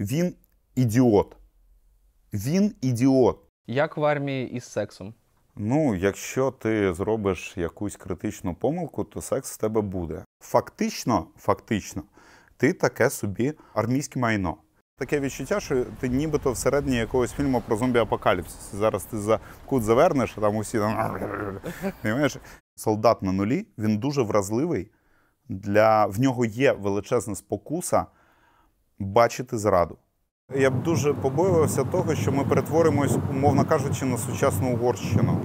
Він ідіот. Він ідіот. Як в армії із сексом? Ну, якщо ти зробиш якусь критичну помилку, то секс в тебе буде. Фактично, фактично, ти таке собі армійське майно. Таке відчуття, що ти нібито всередині якогось фільму про зомбі-апокаліпсис. Зараз ти за кут завернеш, а там усі там. Солдат на нулі, він дуже вразливий. Для... В нього є величезна спокуса бачити зраду. Я б дуже побоювався того, що ми перетворимось, умовно кажучи, на сучасну Угорщину.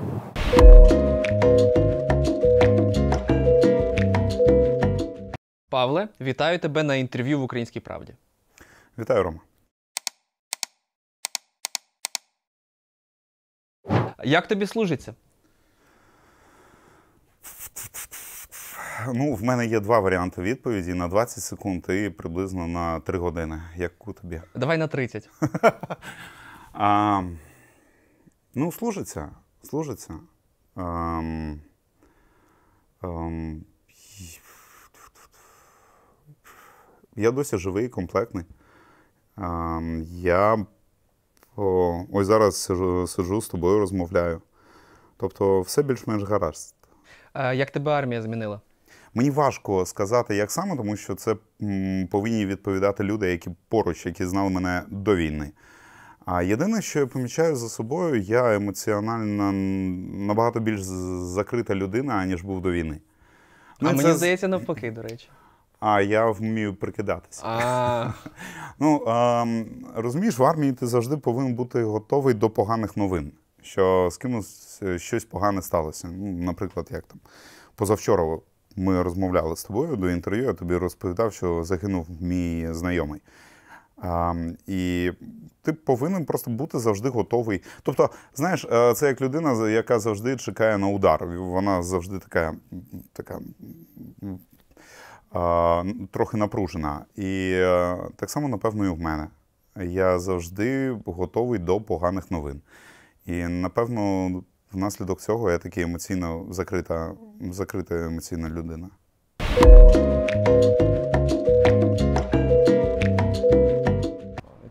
Павле, вітаю тебе на інтерв'ю в Українській правді. Вітаю, Рома. Як тобі служиться? Ну, в мене є два варіанти відповіді на 20 секунд і приблизно на 3 години. Як у тобі? Давай на 30. А, ну, служиться. Служиться. Ам, ам, я досі живий, комплектний. Ам, я о, ось зараз сиджу, сиджу з тобою, розмовляю. Тобто, все більш-менш гаразд. Е, Як тебе армія змінила? Мені важко сказати, як саме, тому що це повинні відповідати люди, які поруч, які знали мене до війни. А єдине, що я помічаю за собою, я емоціонально набагато більш закрита людина, аніж був до війни. Ну, а і мені здається, навпаки, до речі. А я вмію прикидатися. А, Ну, ем, розумієш, в армії ти завжди повинен бути готовий до поганих новин. Що з кимось е, щось погане сталося. Ну, наприклад, як там позавчора ми розмовляли з тобою до інтерв'ю, я тобі розповідав, що загинув мій знайомий. А, і ти повинен просто бути завжди готовий. Тобто, знаєш, е, це як людина, яка завжди чекає на удар. Вона завжди така, така а, трохи напружена. І е, так само, напевно, і в мене. Я завжди готовий до поганих новин. І напевно, внаслідок цього я такий емоційно закрита, закрита емоційна людина.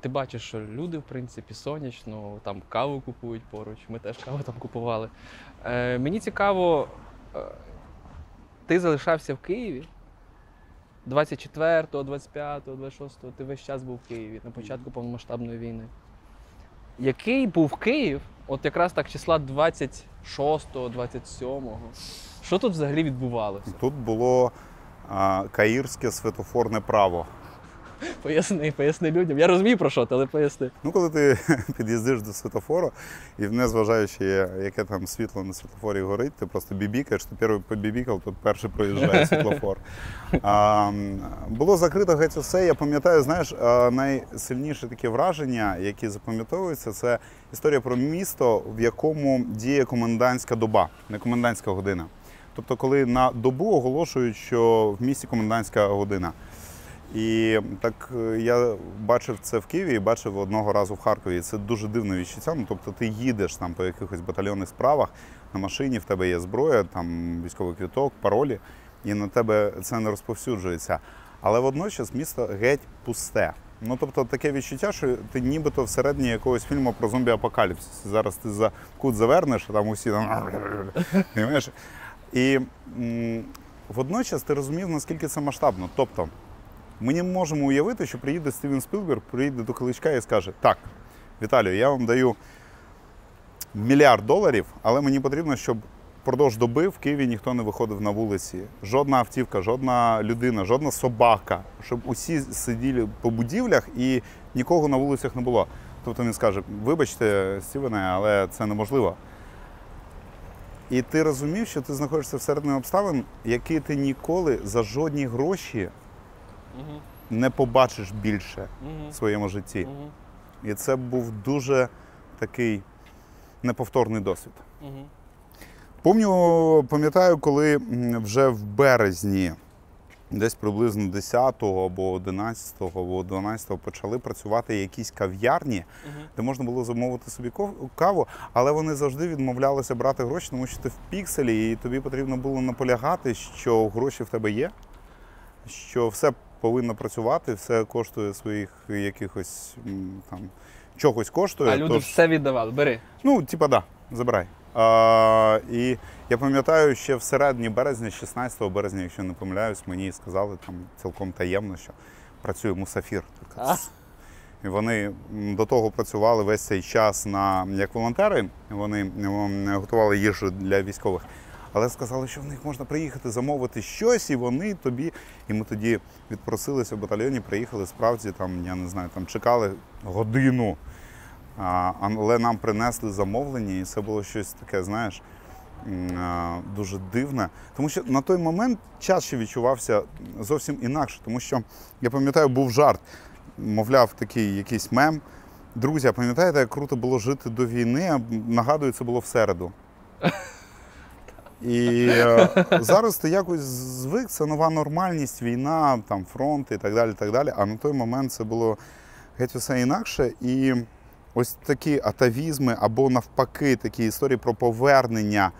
ти бачиш, що люди, в принципі, сонячно, там каву купують поруч. Ми теж каву там купували. Е, мені цікаво, е, ти залишався в Києві 24, 25, 26, ти весь час був в Києві на початку повномасштабної війни. Який був Київ, от якраз так числа 26, 27? Що тут взагалі відбувалося? Тут було а, каїрське светофорне право. Поясни, поясни людям. Я розумію про що, ти, але поясни. Ну, коли ти під'їздиш до світофору, і незважаючи, яке там світло на світлофорі горить, ти просто бібікаєш, ти перший побібікав, тут перший проїжджає світлофор. А, було закрито геть усе. Я пам'ятаю, знаєш, найсильніше таке враження, які запам'ятовуються, це історія про місто, в якому діє комендантська доба, не комендантська година. Тобто, коли на добу оголошують, що в місті комендантська година. І так е, я бачив це в Києві і бачив одного разу в Харкові. Це дуже дивне відчуття. Ну, тобто ти їдеш там по якихось батальйонних справах на машині, в тебе є зброя, там військовий квіток, паролі, і на тебе це не розповсюджується. Але водночас місто геть пусте. Ну тобто таке відчуття, що ти нібито всередині якогось фільму про зомбі-апокаліпсис. Зараз ти за кут завернеш, а там усі там. І водночас ти розумів, наскільки це масштабно. Тобто, ми не можемо уявити, що приїде Стівен Спілберг, приїде до Кличка і скаже: Так, Віталію, я вам даю мільярд доларів, але мені потрібно, щоб впродовж доби в Києві ніхто не виходив на вулиці. Жодна автівка, жодна людина, жодна собака, щоб усі сиділи по будівлях і нікого на вулицях не було. Тобто він скаже: вибачте, Стівене, але це неможливо. І ти розумів, що ти знаходишся всередині обставин, які ти ніколи за жодні гроші Угу. не побачиш більше Угу. в своєму житті. Угу. І це був дуже такий неповторний досвід. Угу. Помню, пам'ятаю, коли вже в березні, десь приблизно 10 го або 11 або 12 го почали працювати якісь кав'ярні, Угу. де можна було замовити собі каву, але вони завжди відмовлялися брати гроші, тому що ти в пікселі, і тобі потрібно було наполягати, що гроші в тебе є, що все повинна працювати, все коштує своїх якихось там чогось коштує. А люди тож- все віддавали. Бери. Ну, типа, да, забирай. А, і я пам'ятаю, ще в середині березня, 16 березня, якщо не помиляюсь, мені сказали там цілком таємно, що працює мусафір. А? І вони до того працювали весь цей час на як волонтери. Вони готували їжу для військових. Але сказали, що в них можна приїхати замовити щось, і вони тобі. І ми тоді відпросилися в батальйоні, приїхали справді там, я не знаю, там чекали годину. А, але нам принесли замовлення, і це було щось таке, знаєш, дуже дивне. Тому що на той момент час ще відчувався зовсім інакше. Тому що я пам'ятаю, був жарт, мовляв, такий якийсь мем. Друзі, пам'ятаєте, як круто було жити до війни? Нагадую, це було в середу. І е, зараз ти якось звик, це нова нормальність, війна, там фронт і так далі. так далі. А на той момент це було геть усе інакше. І ось такі атавізми або навпаки такі історії про повернення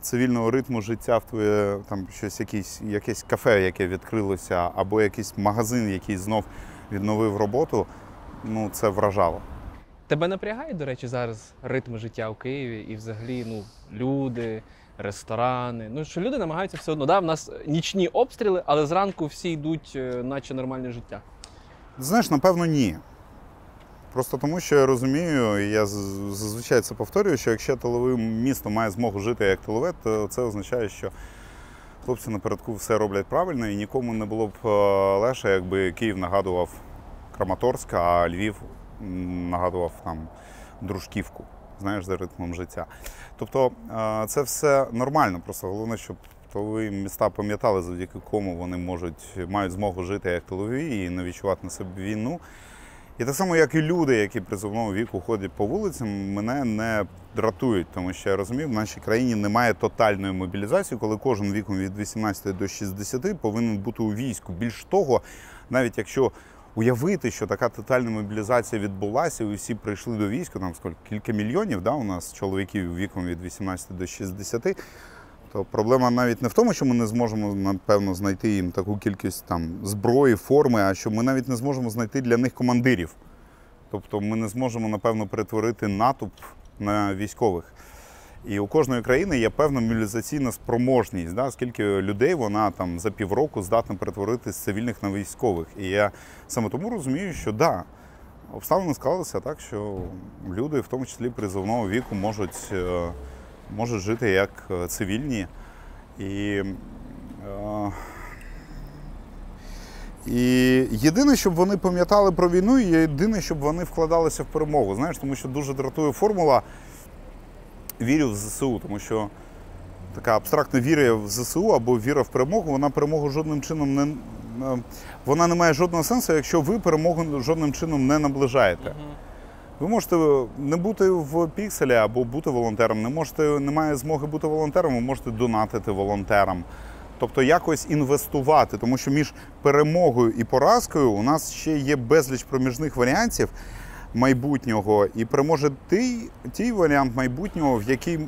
цивільного ритму життя в твоє там щось, якийсь, якесь кафе, яке відкрилося, або якийсь магазин, який знов відновив роботу. Ну, це вражало. Тебе напрягає, до речі, зараз ритм життя у Києві і взагалі ну, люди, ресторани. Ну що люди намагаються все одно. Да, в нас нічні обстріли, але зранку всі йдуть, е, наче нормальне життя. Знаєш, напевно, ні. Просто тому, що я розумію, і я зазвичай це повторюю, що якщо тилове місто має змогу жити як тилове, то це означає, що хлопці напередку все роблять правильно, і нікому не було б е, легше, якби Київ нагадував Краматорськ, а Львів нагадував там Дружківку, знаєш, за ритмом життя. Тобто це все нормально, просто головне, щоб тилові міста пам'ятали, завдяки кому вони можуть мають змогу жити як тилові і не відчувати на себе війну. І так само, як і люди, які призовного віку ходять по вулицям, мене не дратують, тому що я розумію, в нашій країні немає тотальної мобілізації, коли кожен віком від 18 до 60 повинен бути у війську. Більш того, навіть якщо уявити, що така тотальна мобілізація відбулася, і всі прийшли до війська, там скільки кілька мільйонів, да, у нас чоловіків віком від 18 до 60, то проблема навіть не в тому, що ми не зможемо, напевно, знайти їм таку кількість там зброї, форми, а що ми навіть не зможемо знайти для них командирів. Тобто ми не зможемо, напевно, перетворити натовп на військових. І у кожної країни є певна мобілізаційна спроможність, да, скільки людей вона там за півроку здатна перетворити з цивільних на військових. І я саме тому розумію, що да, обставини склалися так, що люди, в тому числі призовного віку, можуть, е, можуть жити як е, цивільні. І, е, і єдине, щоб вони пам'ятали про війну, і єдине, щоб вони вкладалися в перемогу. Знаєш, тому що дуже дратує формула вірю в ЗСУ, тому що така абстрактна віра в ЗСУ або віра в перемогу, вона перемогу жодним чином не. е, Вона не має жодного сенсу, якщо ви перемогу жодним чином не наближаєте. Ви можете не бути в пікселі або бути волонтером. Не можете, немає змоги бути волонтером, ви можете донатити волонтерам. Тобто якось інвестувати, тому що між перемогою і поразкою у нас ще є безліч проміжних варіантів майбутнього, і переможе той, той варіант майбутнього, в який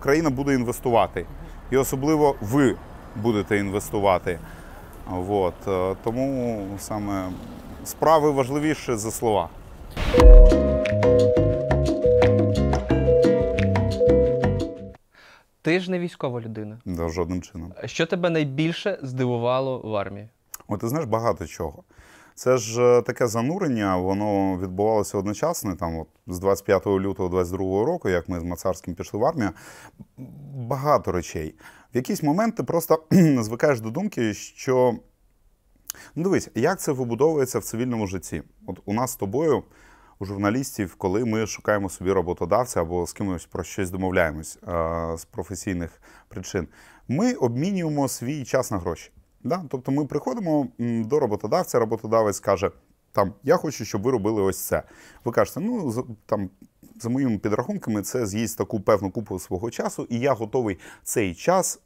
країна буде інвестувати. І особливо ви будете інвестувати. От. е, Тому саме справи важливіше за слова. Ти ж не військова людина. Да, жодним чином. Що тебе найбільше здивувало в армії? От ти знаєш багато чого. Це ж е, таке занурення, воно відбувалося одночасно, там, от, з 25 лютого 22 року, як ми з Мацарським пішли в армію. Багато речей. В якийсь момент ти просто звикаєш до думки, що ну дивись, як це вибудовується в цивільному житті. От у нас з тобою, у журналістів, коли ми шукаємо собі роботодавця або з кимось про щось домовляємось е, з професійних причин, ми обмінюємо свій час на гроші. Да? Тобто ми приходимо до роботодавця, роботодавець каже, там, я хочу, щоб ви робили ось це. Ви кажете, ну, там, за моїми підрахунками, це з'їсть таку певну купу свого часу, і я готовий цей час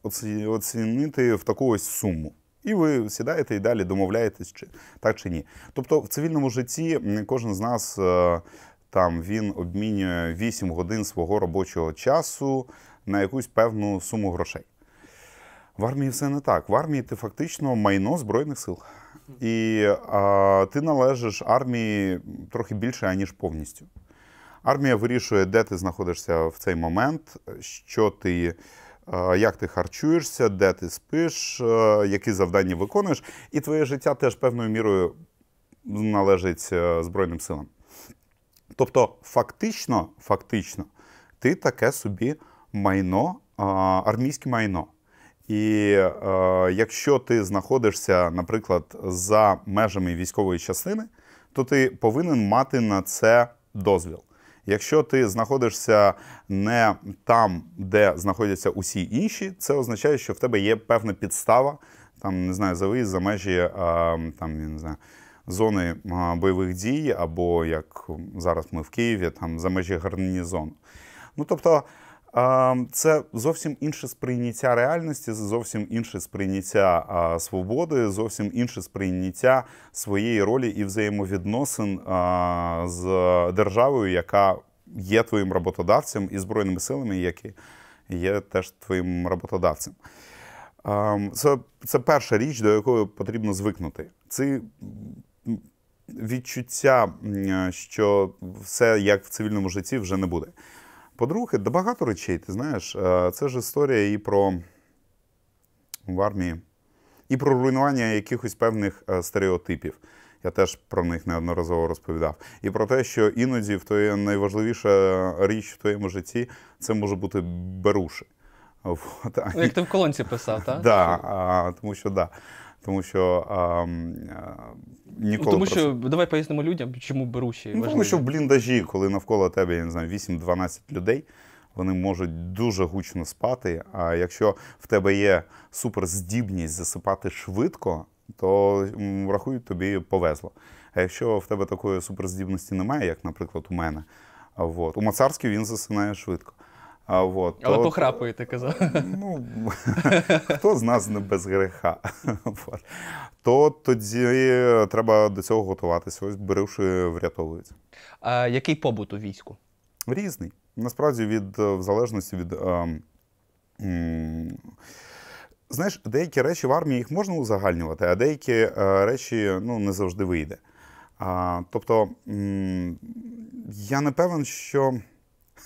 оцінити в таку ось суму. І ви сідаєте і далі домовляєтесь, чи так чи ні. Тобто в цивільному житті кожен з нас е, там він обмінює 8 годин свого робочого часу на якусь певну суму грошей. В армії все не так. В армії ти фактично майно Збройних сил. І а, ти належиш армії трохи більше, аніж повністю. Армія вирішує, де ти знаходишся в цей момент, що ти, як ти харчуєшся, де ти спиш, які завдання виконуєш, і твоє життя теж певною мірою належить е, Збройним силам. Тобто, фактично, фактично, ти таке собі майно, армійське майно. І е, якщо ти знаходишся, наприклад, за межами військової частини, то ти повинен мати на це дозвіл. Якщо ти знаходишся не там, де знаходяться усі інші, це означає, що в тебе є певна підстава, там не знаю, за виїзд за межі а, там, не знаю, зони бойових дій, або як зараз ми в Києві, там за межі гарнізону. Ну тобто. Це зовсім інше сприйняття реальності, зовсім інше сприйняття свободи, зовсім інше сприйняття своєї ролі і взаємовідносин з державою, яка є твоїм роботодавцем, і збройними силами, які є теж твоїм роботодавцем. Це, це перша річ, до якої потрібно звикнути. Це відчуття, що все як в цивільному житті вже не буде. По-друге, да багато речей, ти знаєш, е, це ж історія і про в армії, і про руйнування якихось певних е, стереотипів. Я теж про них неодноразово розповідав. І про те, що іноді в твоє найважливіша річ в твоєму житті це може бути беруші. Ну, як ти в колонці писав, так? Да, тому що да. Тому що а, а, Ну, ніколи тому про давай пояснимо людям, чому беруші Ну, тому що в бліндажі, коли навколо тебе, я не знаю, 8-12 людей, вони можуть дуже гучно спати. А якщо в тебе є суперздібність засипати швидко, то рахують тобі повезло. А якщо в тебе такої суперздібності немає, як, наприклад, у мене, а, вот, у Мацарській він засинає швидко. А, вот, Але то- похрапує, ти казав. Ну, хто з нас не без греха? То тоді треба до цього готуватися. Ось беруші врятовуються. А який побут у війську? Різний. Насправді, від, е, в залежності від. ем, м, Знаєш, деякі речі в армії їх можна узагальнювати, а деякі е, речі ну, не завжди вийде. А, тобто, м, я не певен, що.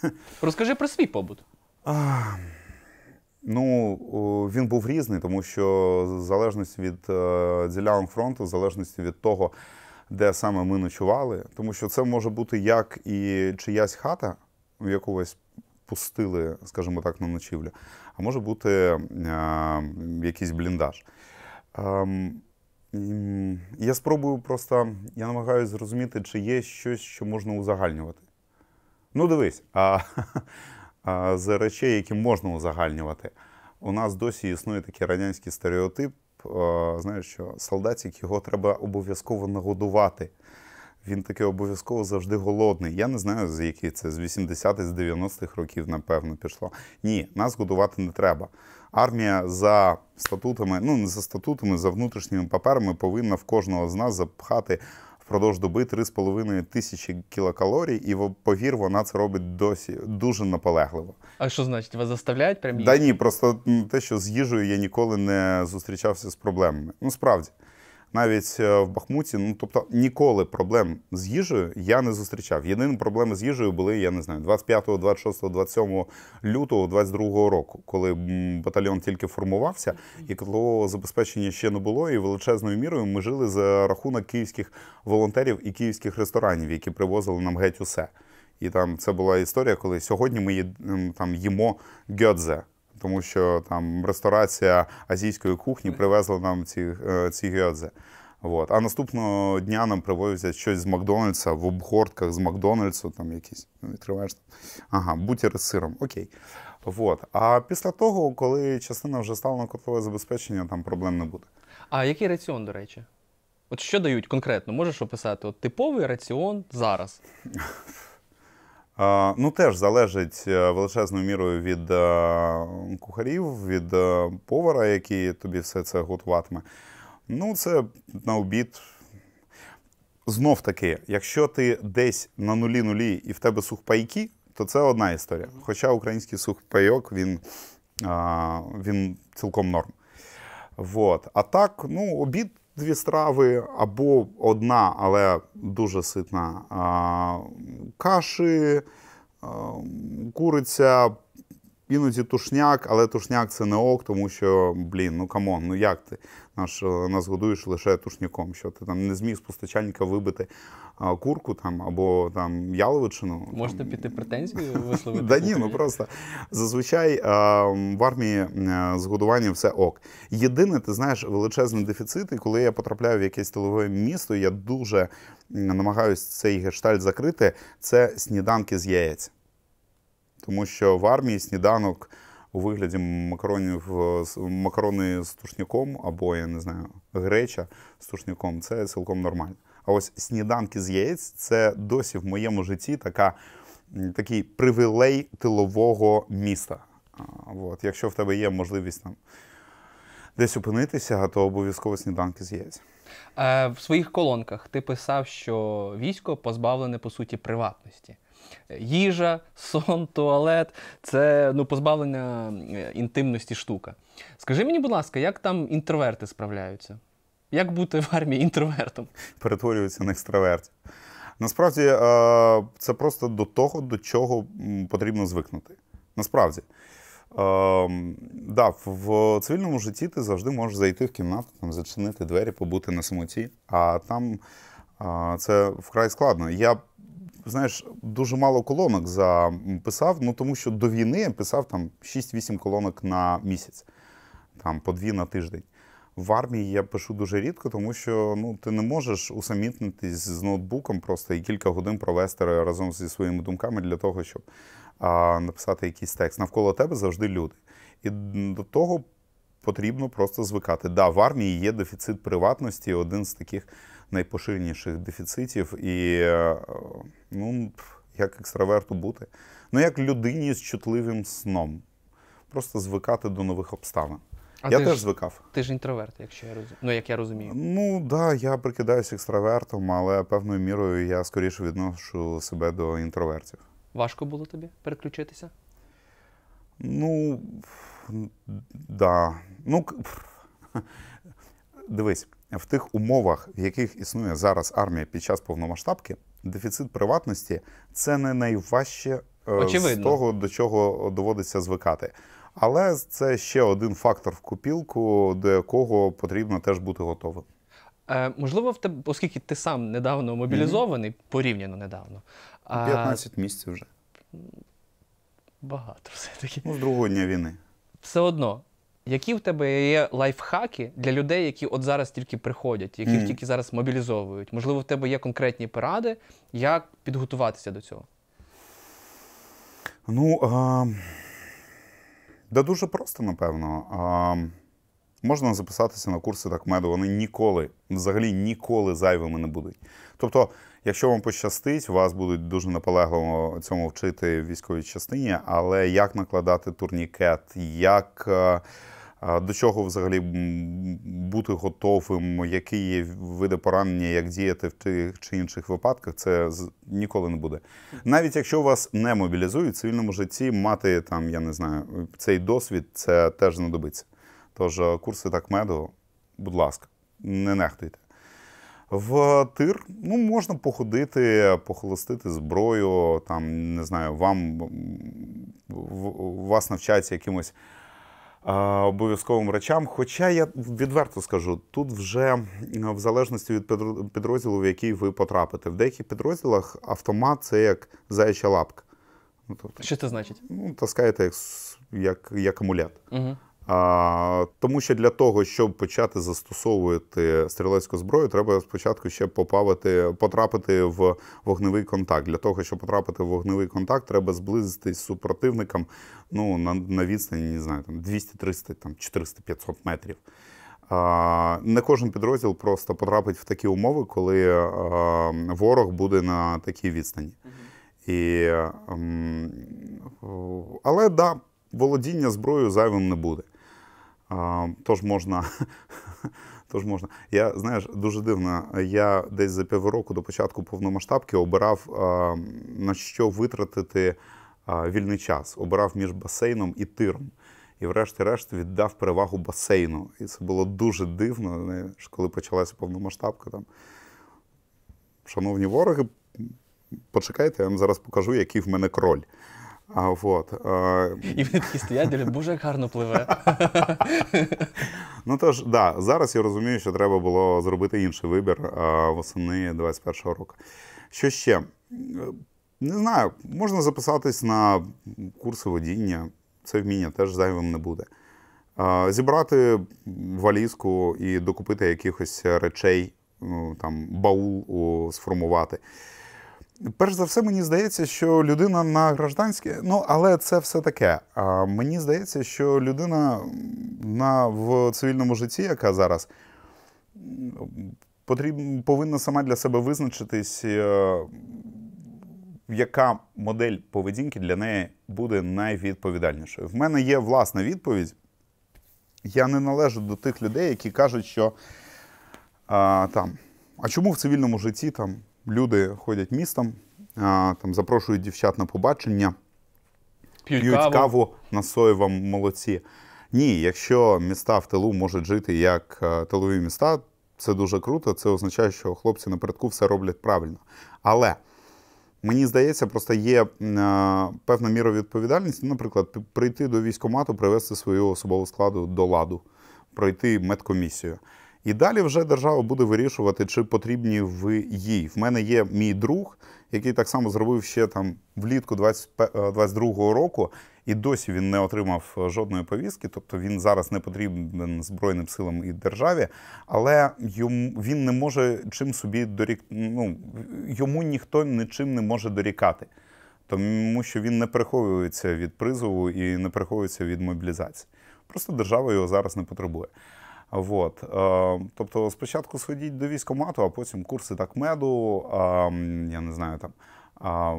Розкажи про свій побут. А, ну, він був різний, тому що в залежності від е, ділянок фронту, залежності від того, де саме ми ночували, тому що це може бути як і чиясь хата, в яку ось пустили, скажімо так, на ночівлю, а може бути е, якийсь бліндаж. Ем, я спробую просто, я намагаюся зрозуміти, чи є щось, що можна узагальнювати. Ну, дивись, а, а з речей, які можна узагальнювати, у нас досі існує такий радянський стереотип, знаєш, що солдатик його треба обов'язково нагодувати. Він таки обов'язково завжди голодний. Я не знаю, з яких це з 80-х, з 90-х років, напевно, пішло. Ні, нас годувати не треба. Армія за статутами, ну не за статутами, за внутрішніми паперами повинна в кожного з нас запхати впродовж доби 3,5 тисячі кілокалорій, і повір, вона це робить досі дуже наполегливо. А що значить, вас заставляють прям Да ні, просто те, що з їжею я ніколи не зустрічався з проблемами. Ну, справді. Навіть е, в Бахмуті, ну тобто ніколи проблем з їжею я не зустрічав. Єдині проблеми з їжею були, я не знаю, 25, 26, 27 лютого 22 року, коли батальйон тільки формувався, і котлового забезпечення ще не було, і величезною мірою ми жили за рахунок київських волонтерів і київських ресторанів, які привозили нам геть усе. І там це була історія, коли сьогодні ми там їмо гьодзе, тому що там ресторація азійської кухні привезла нам ці, е, ці гьодзе. Вот. А наступного дня нам привозять щось з Макдональдса в обгортках з Макдональдсу, там якісь ну, відкриваєш. Ага, бутери з сиром. Окей. Вот. А після того, коли частина вже стала на котлове забезпечення, там проблем не буде. А який раціон, до речі? От що дають конкретно? Можеш описати? От типовий раціон зараз. Ну, теж залежить е, величезною мірою від е, кухарів, від е, повара, який тобі все це готуватиме. Ну, це на обід. Знов таки, якщо ти десь на нулі нулі і в тебе сухпайки, то це одна історія. Хоча український сухпайок він, він цілком норм. Вот. А так, ну, обід дві страви або одна, але дуже ситна каші, куриця, іноді тушняк, але тушняк це не ок, тому що, блін, ну come on, ну як ти наш, е, нас годуєш лише тушняком? Що ти там не зміг з постачальника вибити а, курку там або там яловичину? Можете там, піти претензію висловити? Да ні, ну просто зазвичай в армії е, з годуванням все ок. Єдине, ти знаєш, величезний дефіцит, і коли я потрапляю в якесь тилове місто, я дуже м, намагаюсь цей гештальт закрити. Це сніданки з яєць. Тому що в армії сніданок у вигляді макаронів макарони з тушняком, або я не знаю, греча з тушняком це цілком нормально. А ось сніданки з яєць це досі в моєму житті така, такий привілей тилового міста. От. Якщо в тебе є можливість там десь опинитися, то обов'язково сніданки з яєць. Е, в своїх колонках ти писав, що військо позбавлене по суті приватності. Їжа, сон, туалет це ну, позбавлення е, інтимності штука. Скажи мені, будь ласка, як там інтроверти справляються? Як бути в армії інтровертом? перетворюються на екстравертів. Насправді, е, це просто до того, до чого потрібно звикнути. Насправді. Е, Да, в- цивільному житті ти завжди можеш зайти в кімнату, там, зачинити двері, побути на самоті, а там це вкрай складно. Я, знаєш, дуже мало колонок записав, ну тому що до війни я писав там 6-8 колонок на місяць, там по дві на тиждень. В армії я пишу дуже рідко, тому що ну, ти не можеш усамітнитись з ноутбуком просто і кілька годин провести разом зі своїми думками для того, щоб а, написати якийсь текст. Навколо тебе завжди люди. І до того потрібно просто звикати. Да, в армії є дефіцит приватності, один з таких найпоширеніших дефіцитів. І е, ну, як екстраверту бути? Ну, як людині з чутливим сном. Просто звикати до нових обставин. А я ти теж ж, звикав. ти ж інтроверт, якщо я розумію. Ну, як я розумію. Ну так, да, я прикидаюся екстравертом, але певною мірою я скоріше відношу себе до інтровертів. Важко було тобі переключитися? Ну, да. Ну, дивись, в тих умовах, в яких існує зараз армія під час повномасштабки, дефіцит приватності це не найважче е, з того, до чого доводиться звикати. Але це ще один фактор в купілку, до якого потрібно теж бути готовим. Е, можливо, в тебе, оскільки ти сам недавно мобілізований, порівняно недавно. а, 15 місяців вже. Багато все-таки. Ну, з другого дня війни. Все одно, які в тебе є лайфхаки для людей, які от зараз тільки приходять, яких Мгм. тільки зараз мобілізовують? Можливо, в тебе є конкретні поради, як підготуватися до цього? Ну, а, да дуже просто, напевно. А, можна записатися на курси такмеду, вони ніколи, взагалі ніколи зайвими не будуть. Тобто, якщо вам пощастить, вас будуть дуже наполегливо цьому вчити в військовій частині, але як накладати турнікет, як. До чого взагалі бути готовим, які є види поранення, як діяти в тих чи інших випадках, це ніколи не буде. Навіть якщо вас не мобілізують в цивільному житті, мати там, я не знаю, цей досвід, це теж знадобиться. Тож е, курси такмеду, будь ласка, не нехтуйте. В тир ну, можна походити, похолостити зброю, там, не знаю, вам вас навчаються якимось обов'язковим речам. Хоча я відверто скажу, тут вже в залежності від підро- підрозділу, в який ви потрапите. В деяких підрозділах автомат це як заяча лапка. Ну, тобто, Що це значить? ну, таскаєте як, як, як амулет. Угу. Тому що для того, щоб почати застосовувати стрілецьку зброю, треба спочатку ще попавити, потрапити в вогневий контакт. Для того, щоб потрапити в вогневий контакт, треба зблизитись з супротивником ну, на, на відстані, не знаю, там 200-300, там 400-500 метрів. Не кожен підрозділ просто потрапить в такі умови, коли ворог буде на такій відстані. І, ем, але да, володіння зброєю зайвим не буде. Тож можна. Тож можна. Я знаєш, дуже дивно. Я десь за півроку до початку повномасштабки обирав на що витратити вільний час. Обирав між басейном і тиром. і, врешті-решт, віддав перевагу басейну. І це було дуже дивно, знаєш, коли почалася повномасштабка. Там. Шановні вороги, почекайте, я вам зараз покажу, який в мене кроль. А, вот, а, І вони такі стоять, дивлять, боже, як гарно пливе. Ну тож, да, зараз я розумію, що треба було зробити інший вибір а, восени 21-го року. Що ще? Не знаю, можна записатись на курси водіння, це вміння теж зайвим не буде. А, Зібрати валізку і докупити якихось речей, ну, там, баул сформувати. Перш за все, мені здається, що людина на гражданське, ну але це все таке. А мені здається, що людина на в цивільному житті, яка зараз потрібно повинна сама для себе визначитись, е, яка модель поведінки для неї буде найвідповідальнішою. В мене є власна відповідь. Я не належу до тих людей, які кажуть, що а, там, а чому в цивільному житті там люди ходять містом, там запрошують дівчат на побачення, П'ють, п'ють каву. каву, на соєвому молоці. Ні, якщо міста в тилу можуть жити як е, тилові міста, це дуже круто. Це означає, що хлопці напередку все роблять правильно. Але мені здається, просто є е, певна міра відповідальності. Наприклад, прийти до військкомату, привести свою особову складу до ладу, пройти медкомісію. І далі вже держава буде вирішувати, чи потрібні ви їй. В мене є мій друг, який так само зробив ще там влітку 22-го року, і досі він не отримав е, жодної повістки. Тобто він зараз не потрібен Збройним силам і державі, але йому він не може чим собі дорік... ну, йому ніхто нічим не може дорікати. Тому що він не переховується від призову і не переховується від мобілізації. Просто держава його зараз не потребує. Вот. Е, тобто спочатку сходіть до військкомату, а потім курси такмеду, я не знаю там.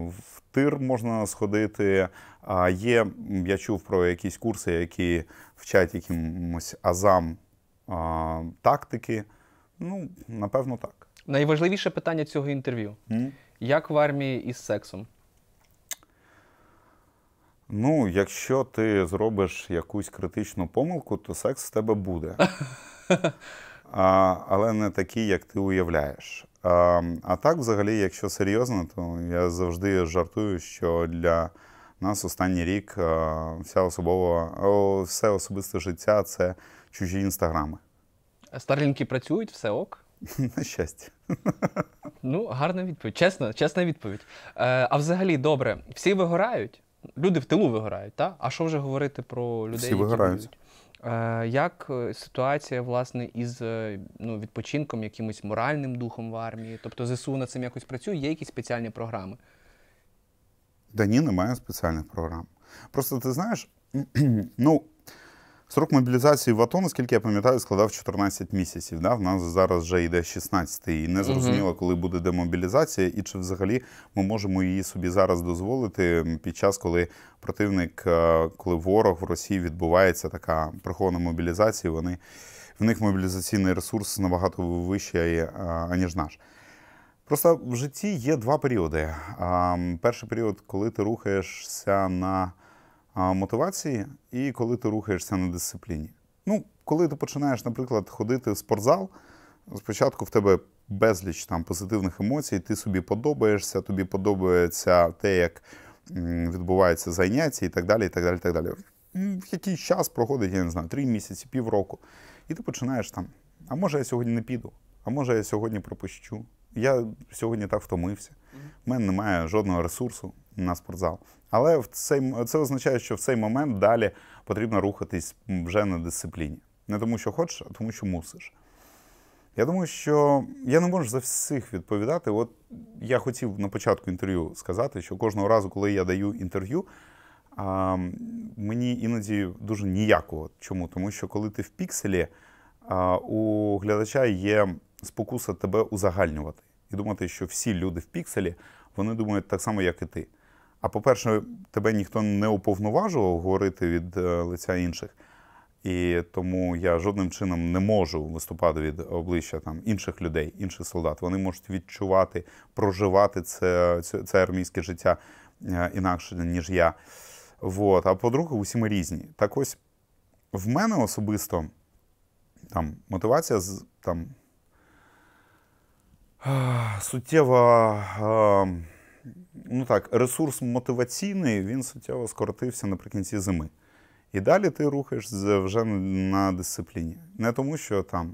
В тир можна сходити. Є, я чув про якісь курси, які вчать якимось азам тактики. Ну, напевно, так. Найважливіше питання цього інтерв'ю: М? як в армії із сексом? Ну, якщо ти зробиш якусь критичну помилку, то секс в тебе буде. А, але не такий, як ти уявляєш. А, а так, взагалі, якщо серйозно, то я завжди жартую, що для нас останній рік вся особова, все особисте життя це чужі інстаграми. Старлінки працюють, все ок. На щастя. Ну, гарна відповідь. Чесна, чесна відповідь. Е, а взагалі, добре, всі вигорають. Люди в тилу вигорають, так? А що вже говорити про людей? Всі які вигорають. Е, як е, ситуація, власне, із е, ну, відпочинком, якимось моральним духом в армії? Тобто ЗСУ над цим якось працює, є якісь спеціальні програми? Да ні, немає спеціальних програм. Просто ти знаєш, ну, срок мобілізації в АТО, наскільки я пам'ятаю, складав 14 місяців. Да? В нас зараз вже йде 16 і не зрозуміло, коли буде демобілізація, і чи взагалі ми можемо її собі зараз дозволити під час, коли противник, е, коли ворог в Росії відбувається така прихована мобілізація, вони, в них мобілізаційний ресурс набагато вищий, е, аніж наш. Просто в житті є два періоди. Перший період, коли ти рухаєшся на мотивації, і коли ти рухаєшся на дисципліні. Ну, коли ти починаєш, наприклад, ходити в спортзал, спочатку в тебе безліч там позитивних емоцій, ти собі подобаєшся, тобі подобається те, як м, відбувається заняття і так далі. і так далі, і так далі. М, В якийсь час проходить, я не знаю, три місяці, півроку. І ти починаєш там, а може я сьогодні не піду, а може я сьогодні пропущу. Я сьогодні так втомився. У мене немає жодного ресурсу на спортзал. Але в цей, це означає, що в цей момент далі потрібно рухатись вже на дисципліні. Не тому, що хочеш, а тому, що мусиш. Я думаю, що я не можу за всіх відповідати. От я хотів на початку інтерв'ю сказати, що кожного разу, коли я даю інтерв'ю, а, мені іноді дуже ніяково. Чому? Тому що коли ти в пікселі, а, у глядача є спокуса тебе узагальнювати і думати, що всі люди в пікселі вони думають так само, як і ти. А по-перше, тебе ніхто не уповноважував говорити від е, лиця інших. І тому я жодним чином не можу виступати від обличчя там інших людей, інших солдат. Вони можуть відчувати, проживати це, це, армійське життя е, інакше, ніж я. Вот. А по-друге, усі ми різні. Так ось в мене особисто там мотивація там суттєво, ну так, ресурс мотиваційний, він суттєво скоротився наприкінці зими. І далі ти рухаєшся вже на дисципліні. Не тому, що там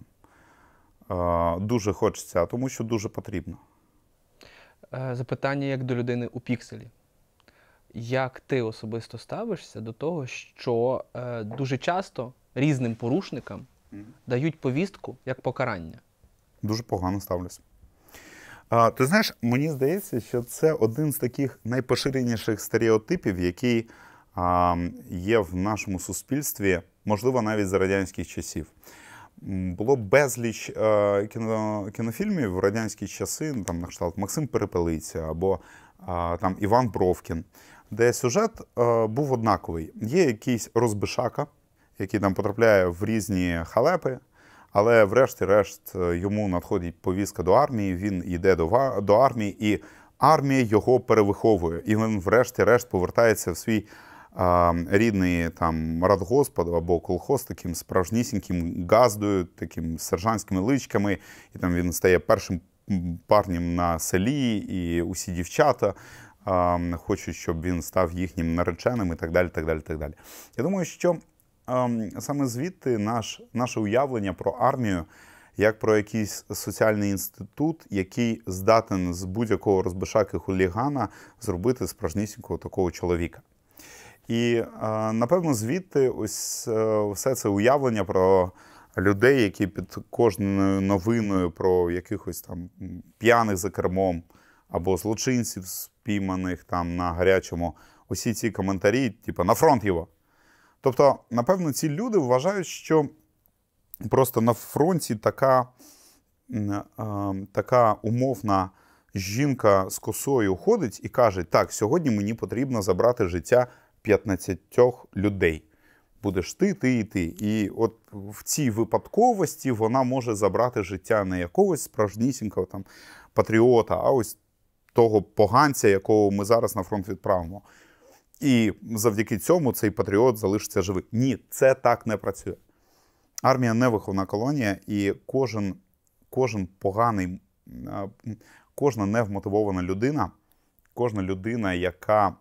дуже хочеться, а тому, що дуже потрібно. Е, запитання як до людини у пікселі. Як ти особисто ставишся до того, що е, дуже часто різним порушникам дають повістку як покарання? Дуже погано ставлюся. А, Ти знаєш, мені здається, що це один з таких найпоширеніших стереотипів, який а, є в нашому суспільстві, можливо, навіть за радянських часів. Було безліч а, кіно, кінофільмів в радянські часи, ну, там на кшталт Максим Перепелиця або а, там Іван Бровкін, де сюжет а, був однаковий. Є якийсь розбишака, який там потрапляє в різні халепи. Але, врешті-решт, е, йому надходить повістка до армії, він йде до до армії, і армія його перевиховує. І він, врешті-решт, повертається в свій а, рідний там радгоспад або колхоз таким справжнісіньким газдою, таким сержантськими личками. І там він стає першим парнем на селі, і усі дівчата. Хочуть, щоб він став їхнім нареченим і так далі. так далі, так далі. Я думаю, що саме звідти наш, наше уявлення про армію як про якийсь соціальний інститут, який здатен з будь-якого розбишаки хулігана зробити справжнісінького такого чоловіка. І е, напевно, звідти ось е, все це уявлення про людей, які під кожною новиною про якихось там п'яних за кермом або злочинців, спійманих там на гарячому, усі ці коментарі, типу на фронт його. Тобто, напевно, ці люди вважають, що просто на фронті така, така умовна жінка з косою ходить і каже: так, сьогодні мені потрібно забрати життя 15 людей. Будеш ти, ти і ти. І от в цій випадковості вона може забрати життя не якогось справжнісінького там патріота, а ось того поганця, якого ми зараз на фронт відправимо. І завдяки цьому цей патріот залишиться живий. Ні, це так не працює. Армія не виховна колонія, і кожен кожен поганий, кожна невмотивована людина, кожна людина, яка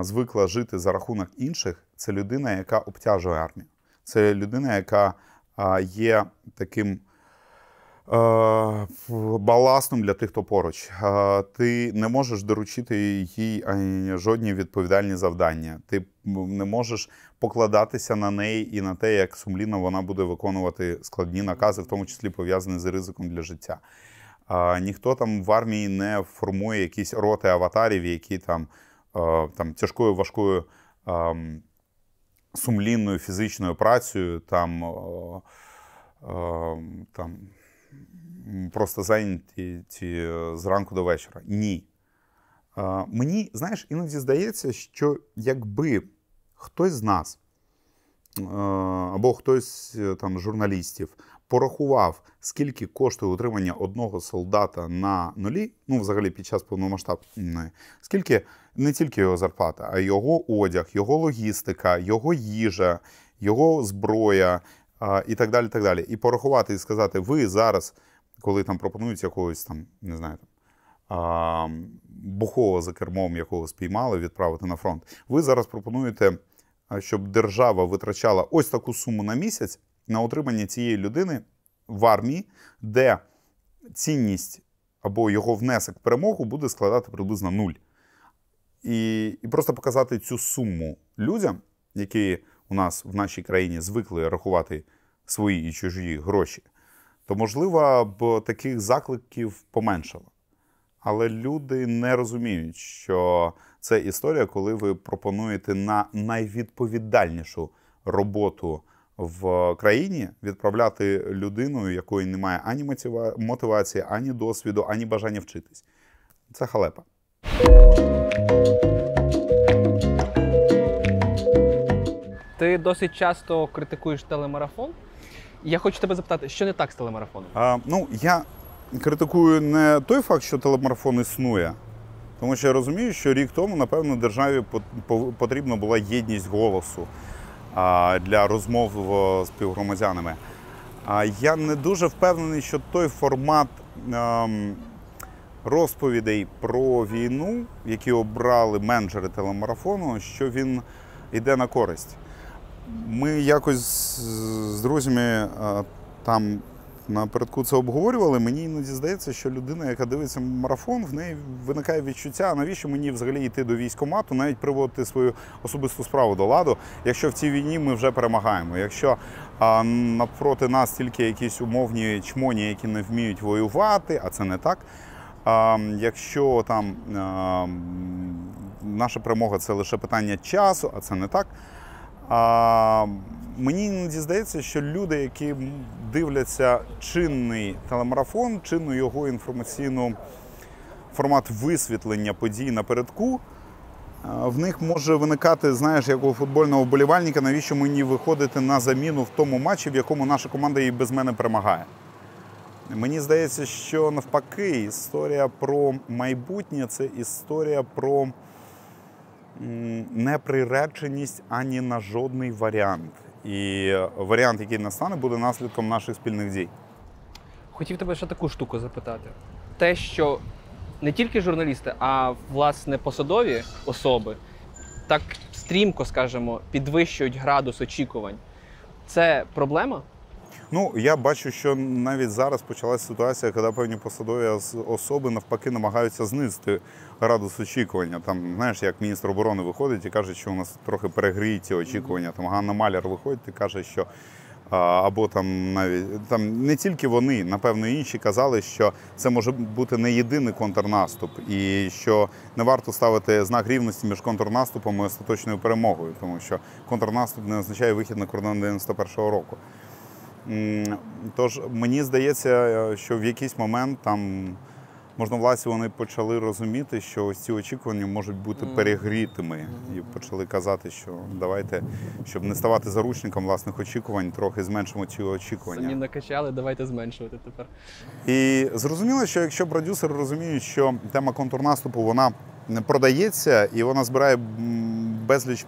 звикла жити за рахунок інших, це людина, яка обтяжує армію. Це людина, яка є таким. Баластом для тих, хто поруч. Ти не можеш доручити їй жодні відповідальні завдання. Ти не можеш покладатися на неї і на те, як сумлінно вона буде виконувати складні накази, в тому числі пов'язані з ризиком для життя. Ніхто там в армії не формує якісь роти аватарів, які там там тяжкою важкою сумлінною фізичною працею там. Там просто зайняті ті, зранку до вечора. Ні. Мені, знаєш, іноді здається, що якби хтось з нас або хтось е, там журналістів порахував, скільки коштує утримання одного солдата на нулі, ну, взагалі під час повномасштабної, скільки не тільки його зарплата, а його одяг, його логістика, його їжа, його зброя і так далі. так далі. І порахувати і сказати, ви зараз коли там пропонують якогось там, не знаю, там, а, бухого за кермом, якого спіймали, відправити на фронт. Ви зараз пропонуєте, щоб держава витрачала ось таку суму на місяць на утримання цієї людини в армії, де цінність або його внесок в перемогу буде складати приблизно нуль. І, І просто показати цю суму людям, які у нас в нашій країні звикли рахувати свої і чужі гроші то можливо б таких закликів поменшало. Але люди не розуміють, що це історія, коли ви пропонуєте на найвідповідальнішу роботу в країні відправляти людину, якої немає ані мотивації, ані досвіду, ані бажання вчитись. Це халепа. Ти досить часто критикуєш телемарафон. Я хочу тебе запитати, що не так з телемарафоном? А, Ну, я критикую не той факт, що телемарафон існує, тому що я розумію, що рік тому, напевно, державі потрібна була єдність голосу. а, для розмов з співгромадянами. А я не дуже впевнений, що той формат ем, розповідей про війну, які обрали менеджери телемарафону, що він йде на користь. Ми якось з- друзями е, там напередку це обговорювали. Мені іноді здається, що людина, яка дивиться марафон, в неї виникає відчуття, навіщо мені взагалі йти до військкомату, навіть приводити свою особисту справу до ладу, якщо в цій війні ми вже перемагаємо. Якщо а, навпроти нас тільки якісь умовні чмоні, які не вміють воювати, а це не так. А, якщо там а, наша перемога це лише питання часу, а це не так. А, мені іноді здається, що люди, які дивляться чинний телемарафон, чинну його інформаційну формат висвітлення подій напередку, а, в них може виникати, знаєш, як у футбольного вболівальника, навіщо мені виходити на заміну в тому матчі, в якому наша команда і без мене перемагає. Мені здається, що навпаки, історія про майбутнє це історія про неприреченість ані на жодний варіант. І варіант, який настане, буде наслідком наших спільних дій. Хотів тебе ще таку штуку запитати. Те, що не тільки журналісти, а власне посадові особи так стрімко, скажімо, підвищують градус очікувань. Це проблема? Ну, я бачу, що навіть зараз почалася ситуація, коли певні посадові особи навпаки намагаються знизити градус очікування. Там, знаєш, як міністр оборони виходить і каже, що у нас трохи перегріють ці очікування. Там Ганна Маляр виходить і каже, що або там навіть там не тільки вони, напевно, інші казали, що це може бути не єдиний контрнаступ, і що не варто ставити знак рівності між контрнаступом і остаточною перемогою, тому що контрнаступ не означає вихід на кордон 91-го року. Тож мені здається, е, що в якийсь момент там можновладці вони почали розуміти, що ось ці очікування можуть бути перегрітими, і почали казати, що давайте, щоб не ставати заручником власних очікувань, трохи зменшимо ці очікування. Самі накачали, давайте зменшувати тепер. І зрозуміло, що якщо продюсери розуміють, що тема контрнаступу вона продається і вона збирає безліч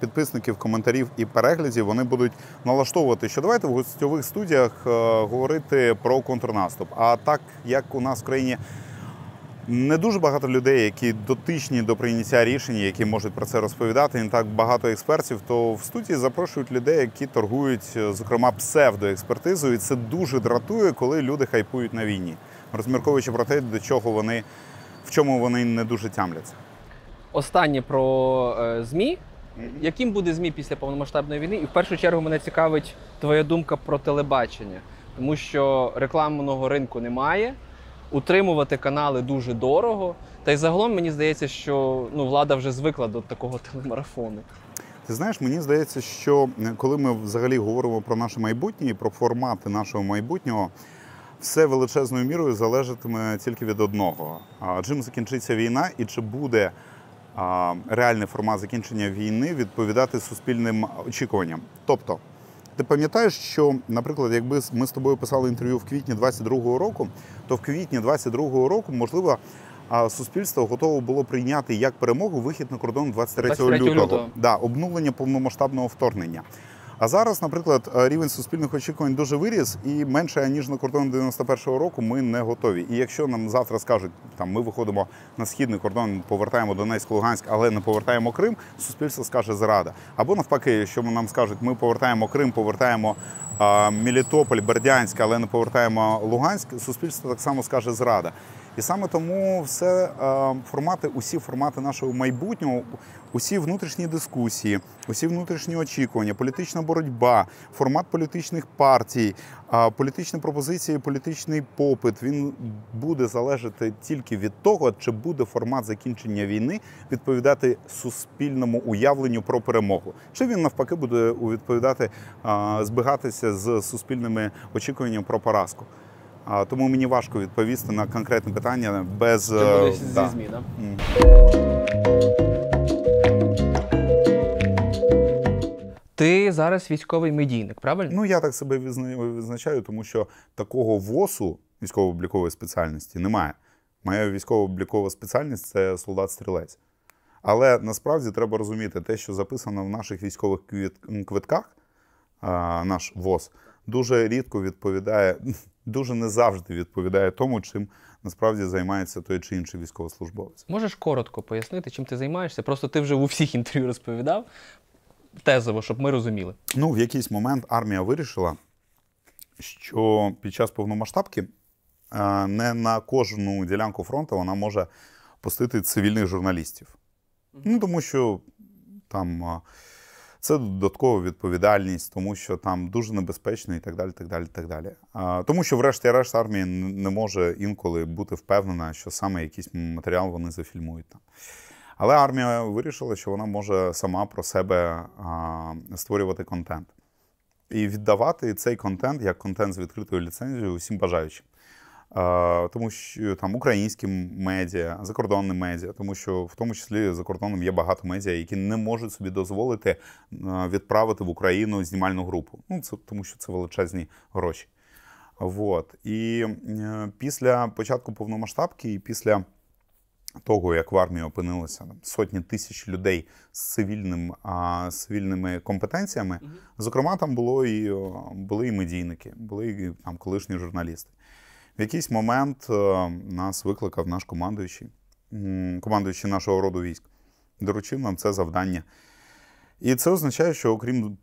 підписників, коментарів і переглядів, вони будуть налаштовувати, що давайте в гостьових студіях е, говорити про контрнаступ. А так як у нас в країні не дуже багато людей, які дотичні до прийняття рішень, які можуть про це розповідати, не так багато експертів, то в студії запрошують людей, які торгують, е, зокрема, псевдоекспертизою. І це дуже дратує, коли люди хайпують на війні, розмірковуючи про те, до чого вони, в чому вони не дуже тямляться. Останнє про е, ЗМІ. Яким буде ЗМІ після повномасштабної війни? І в першу чергу мене цікавить твоя думка про телебачення, тому що рекламного ринку немає, утримувати канали дуже дорого. Та й загалом мені здається, що ну, влада вже звикла до такого телемарафону. Ти знаєш, мені здається, що е, коли ми взагалі говоримо про наше майбутнє і про формати нашого майбутнього, все величезною мірою залежатиме тільки від одного: чим закінчиться війна, і чи буде реальний формат закінчення війни відповідати суспільним очікуванням. Тобто, ти пам'ятаєш, що, наприклад, якби ми з тобою писали інтерв'ю в квітні 22-го року, то в квітні 22-го року, можливо, а, суспільство готове було прийняти як перемогу вихід на кордон 23 23 лютого. лютого. Да, обнулення повномасштабного вторгнення. А зараз, наприклад, е, рівень суспільних очікувань дуже виріс, і менше ніж на кордон 91-го року ми не готові. І якщо нам завтра скажуть, там ми виходимо на східний кордон, повертаємо Донецьк, Луганськ, але не повертаємо Крим, суспільство скаже зрада. Або навпаки, якщо нам скажуть, ми повертаємо Крим, повертаємо а, Мелітополь, Бердянськ, але не повертаємо Луганськ, суспільство так само скаже зрада. І саме тому все формати, усі формати нашого майбутнього, усі внутрішні дискусії, усі внутрішні очікування, політична боротьба, формат політичних партій, політичні пропозиції, політичний попит він буде залежати тільки від того, чи буде формат закінчення війни відповідати суспільному уявленню про перемогу, чи він навпаки буде відповідати збігатися з суспільними очікуваннями про поразку. Тому мені важко відповісти на конкретне питання без е, зі да. ЗМІ, Ти зараз військовий медійник, правильно? Ну я так себе визначаю, тому що такого ВОСу військово-облікової спеціальності немає. Моя військово-облікова спеціальність це солдат-стрілець. Але насправді треба розуміти, те, що записано в наших військових квитках, наш ВОЗ, дуже рідко відповідає, дуже не завжди відповідає тому, чим насправді займається той чи інший військовослужбовець. Можеш коротко пояснити, чим ти займаєшся? Просто ти вже у всіх інтерв'ю розповідав тезово, щоб ми розуміли. Ну, в якийсь момент армія вирішила, що під час повномасштабки не на кожну ділянку фронту вона може пустити цивільних журналістів. Ну, Тому що там це додаткова відповідальність, тому що там дуже небезпечно і так далі. так далі, так далі. А, Тому що, врешті-решт, армія не може інколи бути впевнена, що саме якийсь матеріал вони зафільмують там. Але армія вирішила, що вона може сама про себе а, створювати контент. І віддавати цей контент як контент з відкритою ліцензією усім бажаючим тому що там українські медіа, закордонні медіа, тому що в тому числі за кордоном є багато медіа, які не можуть собі дозволити відправити в Україну знімальну групу. Ну це тому, що це величезні гроші. Вот. І е, після початку повномасштабки, і після того, як в армії опинилося там, сотні тисяч людей з цивільним, а, з цивільними компетенціями, -hmm. зокрема, там було і були і медійники, були і там колишні журналісти. В якийсь момент е, нас викликав наш командуючий, командуючий нашого роду військ, доручив нам це завдання. І це означає, що окрім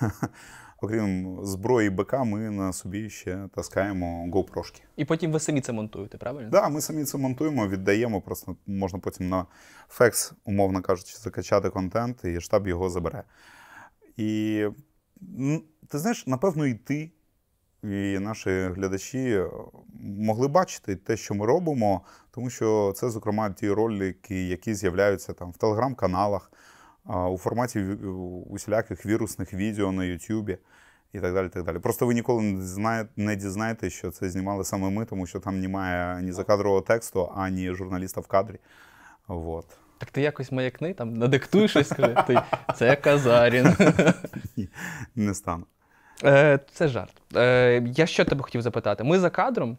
окрім зброї БК, ми на собі ще таскаємо GoPro-шки. І потім ви самі це монтуєте, правильно? Так, да, ми самі це монтуємо, віддаємо. Просто можна потім на фекс, умовно кажучи, закачати контент, і штаб його забере. І ти знаєш, напевно, і ти і наші глядачі могли бачити те, що ми робимо, тому що це, зокрема, ті ролики, які з'являються там в телеграм-каналах, у форматі усіляких вірусних відео на Ютубі і так далі. так далі. Просто ви ніколи не знаєте, не дізнаєте, що це знімали саме ми, тому що там немає ні закадрового тексту, ані журналіста в кадрі. Вот. Так ти якось маякни, там надиктуй щось, скажи, ти це Казарін. Ні, не стану. Е, Це жарт. Е, Я що тебе хотів запитати? Ми за кадром.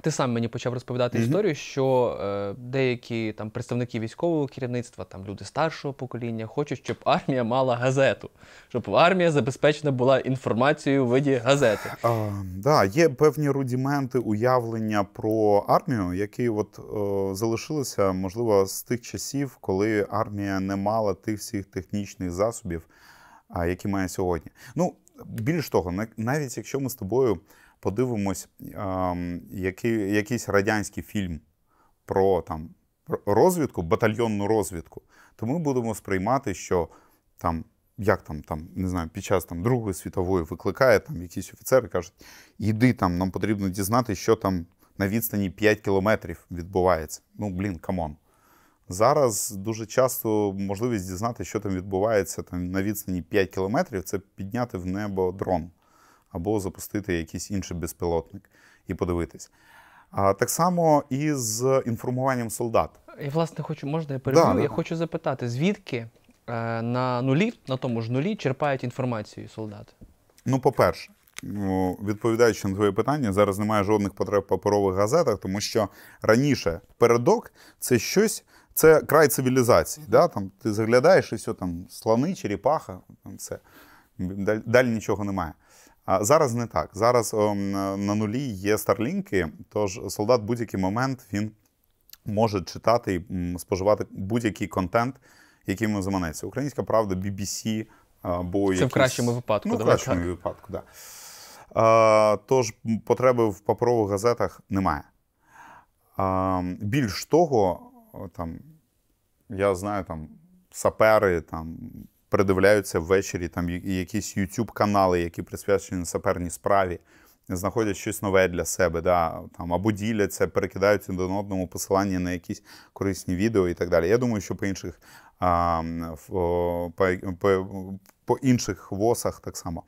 Ти сам мені почав розповідати mm-hmm. історію, що е, деякі там представники військового керівництва, там люди старшого покоління, хочуть, щоб армія мала газету, щоб армія забезпечена була інформацією у виді газети. А, да, Є певні рудіменти уявлення про армію, які от о, залишилися, можливо, з тих часів, коли армія не мала тих всіх технічних засобів, які має сьогодні. Ну, більш того, навіть якщо ми з тобою подивимось який, якийсь радянський фільм про там розвідку, батальйонну розвідку, то ми будемо сприймати, що там. Як там, там, не знаю, під час там Другої світової викликає там якісь офіцери, кажуть, іди там, нам потрібно дізнатися, що там на відстані 5 кілометрів відбувається. Ну, блін, come on. Зараз дуже часто можливість дізнатися, що там відбувається там, на відстані 5 кілометрів, це підняти в небо дрон або запустити якийсь інший безпілотник і подивитись. А так само і з інформуванням солдат. Я, власне, хочу, можна я переб'ю? Да, я да. хочу запитати, звідки е, на нулі, на тому ж нулі, черпають інформацію солдати? Ну, по-перше, ну, відповідаючи на твоє питання, зараз немає жодних потреб в паперових газетах, тому що раніше передок це щось. Це край цивілізації. Да? Там Ти заглядаєш і все, там слони, черепаха, там все. Далі, далі нічого немає. А зараз не так. Зараз о, на нулі є старлінки, тож солдат будь-який момент він може читати і споживати будь-який контент, який йому заманеться. Українська правда, BBC або Це якісь... в кращому випадку. Ну, в кращому так. випадку, так. Да. Тож потреби в паперових газетах немає. А, Більш того, там, я знаю, там сапери там передивляються ввечері там якісь youtube канали які присвячені саперній справі, знаходять щось нове для себе, да, там, або діляться, перекидаються до одному посилання на якісь корисні відео і так далі. Я думаю, що по інших а, по, по, по інших восах так само.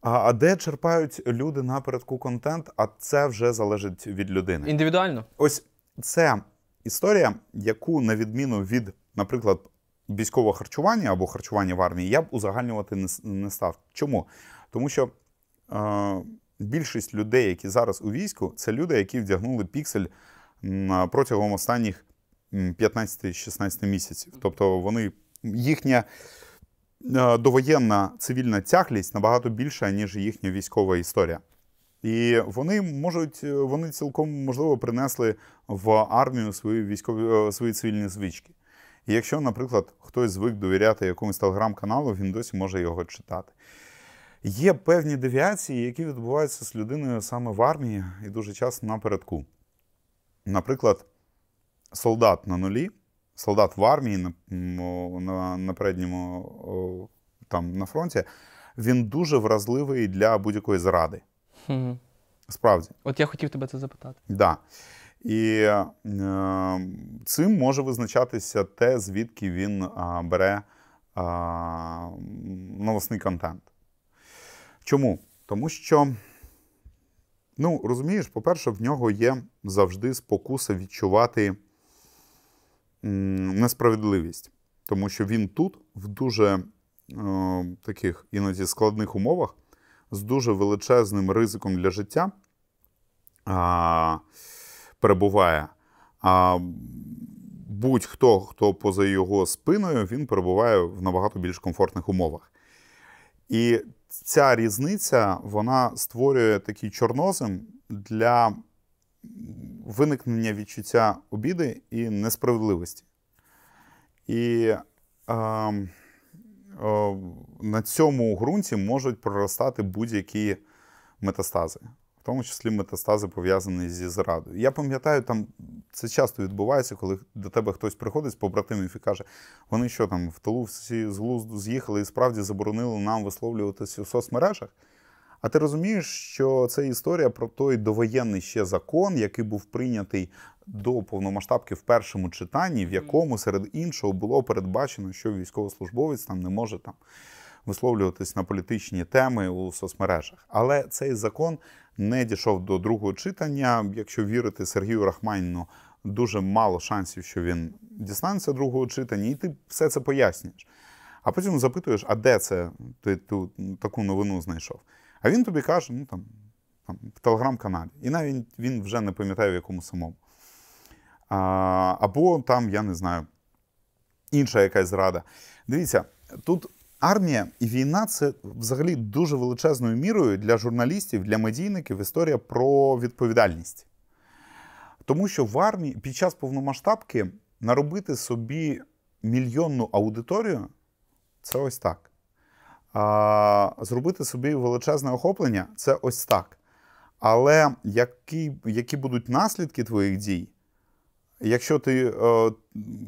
А де черпають люди напередку контент? А це вже залежить від людини. Індивідуально. Ось це історія, яку, на відміну від, наприклад, військового харчування або харчування в армії, я б узагальнювати не, не став. Чому? Тому що е, більшість людей, які зараз у війську, це люди, які вдягнули піксель протягом останніх 15-16 місяців. Тобто вони їхня е, довоєнна цивільна тяглість набагато більша, ніж їхня військова історія. І вони можуть, е, вони цілком можливо принесли в армію свої військові е, свої цивільні звички. І якщо, наприклад, хтось звик довіряти якомусь телеграм-каналу, він досі може його читати. Є певні девіації, які відбуваються з людиною саме в армії і дуже часто напередку. Наприклад, солдат на нулі, солдат в армії на на, на передньому там на фронті, він дуже вразливий для будь-якої зради. Угу. Справді. От я хотів тебе це запитати. Так. Да. І е, цим може визначатися те, звідки він бере новосний контент. Чому? Тому що, ну, розумієш, по-перше, в нього є завжди спокуса відчувати несправедливість. Тому що він тут, в дуже е, таких іноді складних умовах, з дуже величезним ризиком для життя перебуває. А будь-хто, хто поза його спиною, він перебуває в набагато більш комфортних умовах. І ця різниця вона створює такий чорнозем для виникнення відчуття обіди і несправедливості. І е, е, на цьому ґрунті можуть проростати будь-які метастази в тому числі метастази пов'язані зі зрадою. Я пам'ятаю, там це часто відбувається, коли до тебе хтось приходить з побратимів і каже, вони що там в тилу всі з глузду з'їхали і справді заборонили нам висловлюватися у соцмережах. А ти розумієш, що це історія про той довоєнний ще закон, який був прийнятий до повномасштабки в першому читанні, в якому серед іншого було передбачено, що військовослужбовець там не може там висловлюватись на політичні теми у соцмережах. Але цей закон не дійшов до другого читання. Якщо вірити Сергію Рахманіну, дуже мало шансів, що він дістанеться другого читання, і ти все це пояснюєш. А потім запитуєш, а де це ти ту таку новину знайшов? А він тобі каже, ну там, там в телеграм-каналі. І навіть він вже не пам'ятає, в якому самому. А, Або там, я не знаю, інша якась зрада. Дивіться, тут Армія і війна це взагалі дуже величезною мірою для журналістів, для медійників історія про відповідальність. Тому що в армії під час повномасштабки наробити собі мільйонну аудиторію це ось так. А Зробити собі величезне охоплення це ось так. Але які які будуть наслідки твоїх дій, якщо ти е,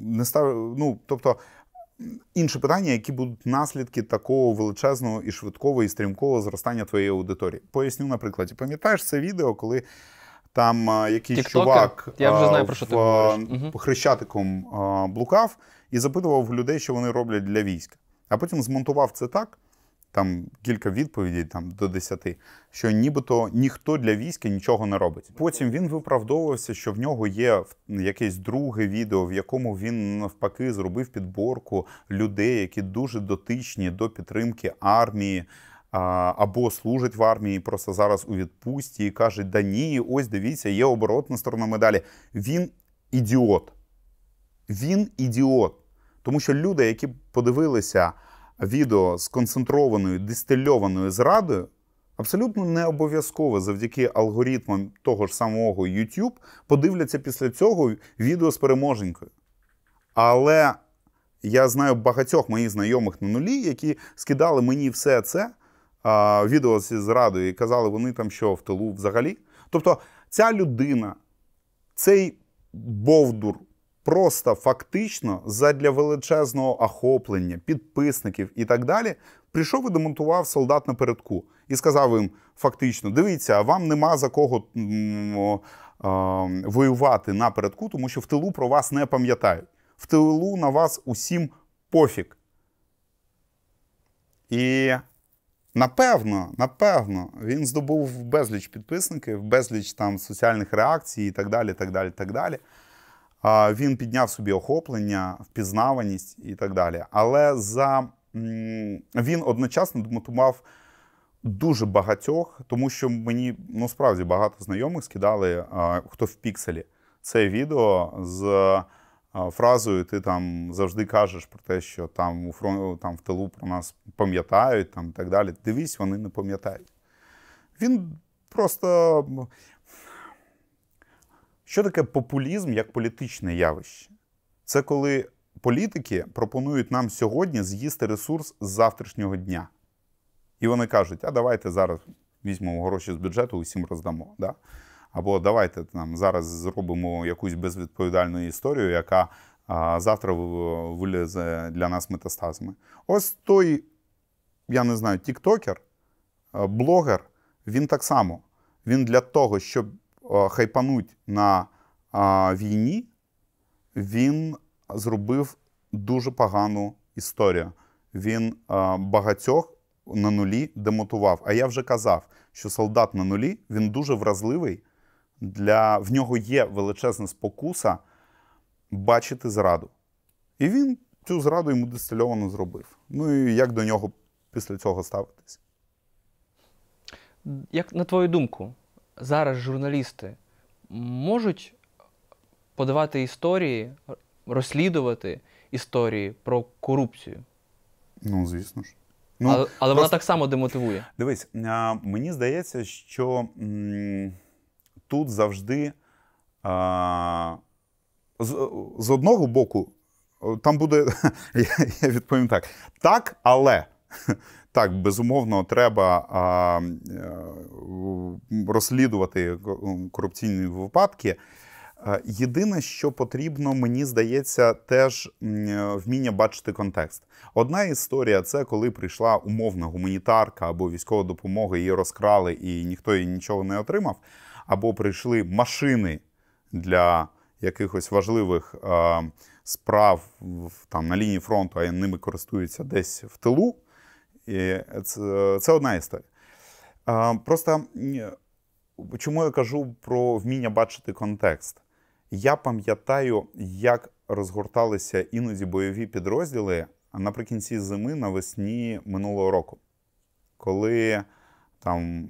не став, ну, тобто Інше питання, які будуть наслідки такого величезного і швидкого і стрімкого зростання твоєї аудиторії. Поясню, наприклад, пам'ятаєш це відео, коли там а, якийсь TikToker? чувак Я вже знаю, про що ти говориш. хрещатиком а, блукав і запитував людей, що вони роблять для війська. А потім змонтував це так, там кілька відповідей там до десяти, що нібито ніхто для війська нічого не робить. Потім він виправдовувався, що в нього є якесь друге відео, в якому він навпаки зробив підборку людей, які дуже дотичні до підтримки армії. Або служать в армії, просто зараз у відпустці і кажуть, да ні, ось дивіться, є оборотна сторона медалі. Він ідіот. Він ідіот. Тому що люди, які подивилися відео з концентрованою дистильованою зрадою, абсолютно не обов'язково завдяки алгоритмам того ж самого YouTube подивляться після цього відео з переможенькою. Але я знаю багатьох моїх знайомих на нулі, які скидали мені все це а, відео зі зрадою і казали, вони там що в тилу взагалі. Тобто ця людина, цей Бовдур просто фактично задля величезного охоплення, підписників і так далі, прийшов і демонтував солдат напередку і сказав їм: фактично, дивіться, вам нема за кого воювати напередку, тому що в тилу про вас не пам'ятають. В тилу на вас усім пофіг. І напевно, напевно, він здобув безліч підписників, безліч там соціальних реакцій і так далі. так далі, так далі. Він підняв собі охоплення, впізнаваність і так далі. Але за він одночасно демотивував дуже багатьох, тому що мені ну справді багато знайомих скидали хто в пікселі це відео з фразою ти там завжди кажеш про те, що там у фронт, там в тилу про нас пам'ятають там і так далі. Дивись, вони не пам'ятають. Він просто. Що таке популізм як політичне явище? Це коли політики пропонують нам сьогодні з'їсти ресурс з завтрашнього дня. І вони кажуть, а давайте зараз візьмемо гроші з бюджету, усім роздамо. Да? Або давайте там зараз зробимо якусь безвідповідальну історію, яка а, завтра вилізе для нас метастазами. Ось той, я не знаю, тіктокер, блогер, він так само. Він для того, щоб хайпануть на війні, він зробив дуже погану історію. Він а, багатьох на нулі демотував. А я вже казав, що солдат на нулі він дуже вразливий. Для... В нього є величезна спокуса бачити зраду. І він цю зраду йому дистильовано зробив. Ну і як до нього після цього ставитись? Як на твою думку, зараз журналісти можуть подавати історії, розслідувати історії про корупцію? Ну, звісно ж. Ну, Але, але просто... вона так само демотивує. Дивись, а, мені здається, що м, тут завжди а, з, з одного боку, там буде, я, я відповім так. Так, але. Так, безумовно, треба а, розслідувати корупційні випадки. Єдине, що потрібно, мені здається, теж вміння бачити контекст. Одна історія це коли прийшла умовна гуманітарка або військова допомога, її розкрали і ніхто її нічого не отримав. Або прийшли машини для якихось важливих е, справ там на лінії фронту, а ними користуються десь в тилу. І Це це одна історія. Просто чому я кажу про вміння бачити контекст? Я пам'ятаю, як розгорталися іноді бойові підрозділи наприкінці зими навесні минулого року, коли там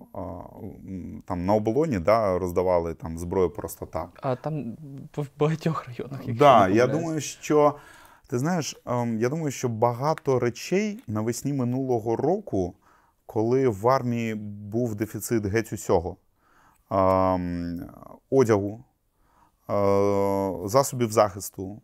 там на оболоні да, роздавали там зброю просто так. А там в багатьох районах. Так, да, я думаю, що ти знаєш, ем, я думаю, що багато речей навесні минулого року, коли в армії був дефіцит геть усього ем, одягу. Е, засобів захисту,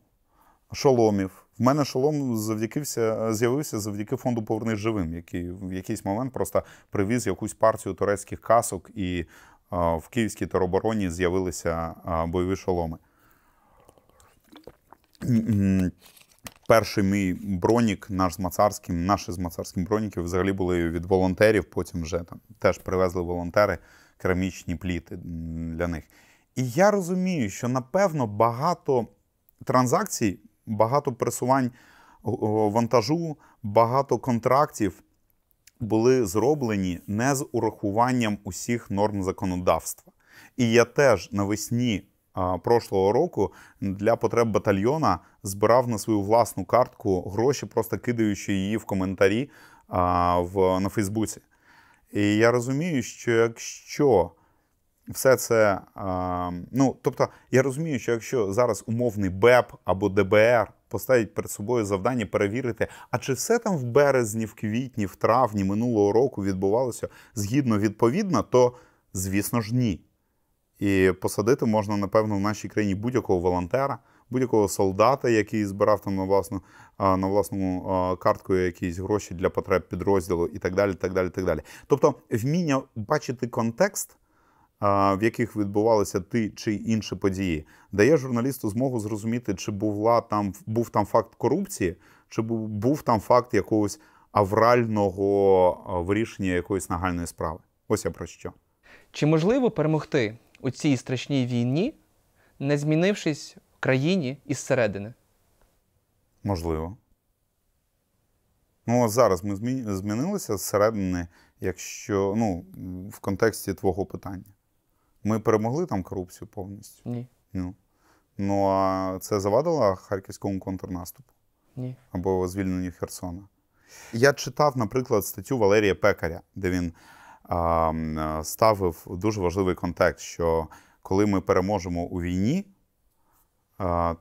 шоломів. В мене шолом завдякився, з'явився завдяки фонду Повернись живим, який в якийсь момент просто привіз якусь партію турецьких касок, і е, в Київській теробороні з'явилися е, бойові шоломи. Перший мій бронік, наш з Мацарським, наші з Мацарським броніків взагалі були від волонтерів, потім вже там теж привезли волонтери керамічні пліти для них. І я розумію, що напевно багато транзакцій, багато пересувань вантажу, багато контрактів були зроблені не з урахуванням усіх норм законодавства. І я теж навесні прошлого року для потреб батальйона збирав на свою власну картку гроші, просто кидаючи її в коментарі в, на Фейсбуці. І я розумію, що якщо все це. Ну, тобто, я розумію, що якщо зараз умовний БЕП або ДБР поставить перед собою завдання перевірити, а чи все там в березні, в квітні, в травні минулого року відбувалося згідно відповідно, то звісно ж ні. І посадити можна, напевно, в нашій країні будь-якого волонтера, будь-якого солдата, який збирав там на власну на власну картку якісь гроші для потреб підрозділу, і так далі. так далі, так далі. Тобто, вміння бачити контекст в яких відбувалися ті чи інші події, дає журналісту змогу зрозуміти, чи була там був там факт корупції, чи був там факт якогось аврального вирішення якоїсь нагальної справи. Ось я про що. Чи можливо перемогти у цій страшній війні, не змінившись в країні із середини? Можливо. Ну, зараз ми змінилися зсередини, якщо ну, в контексті твого питання. Ми перемогли там корупцію повністю? Ні. Ну, ну а це завадило харківському контрнаступу? Ні. Або звільненню Херсона. Я читав, наприклад, статтю Валерія Пекаря, де він а, ставив дуже важливий контекст, що коли ми переможемо у війні,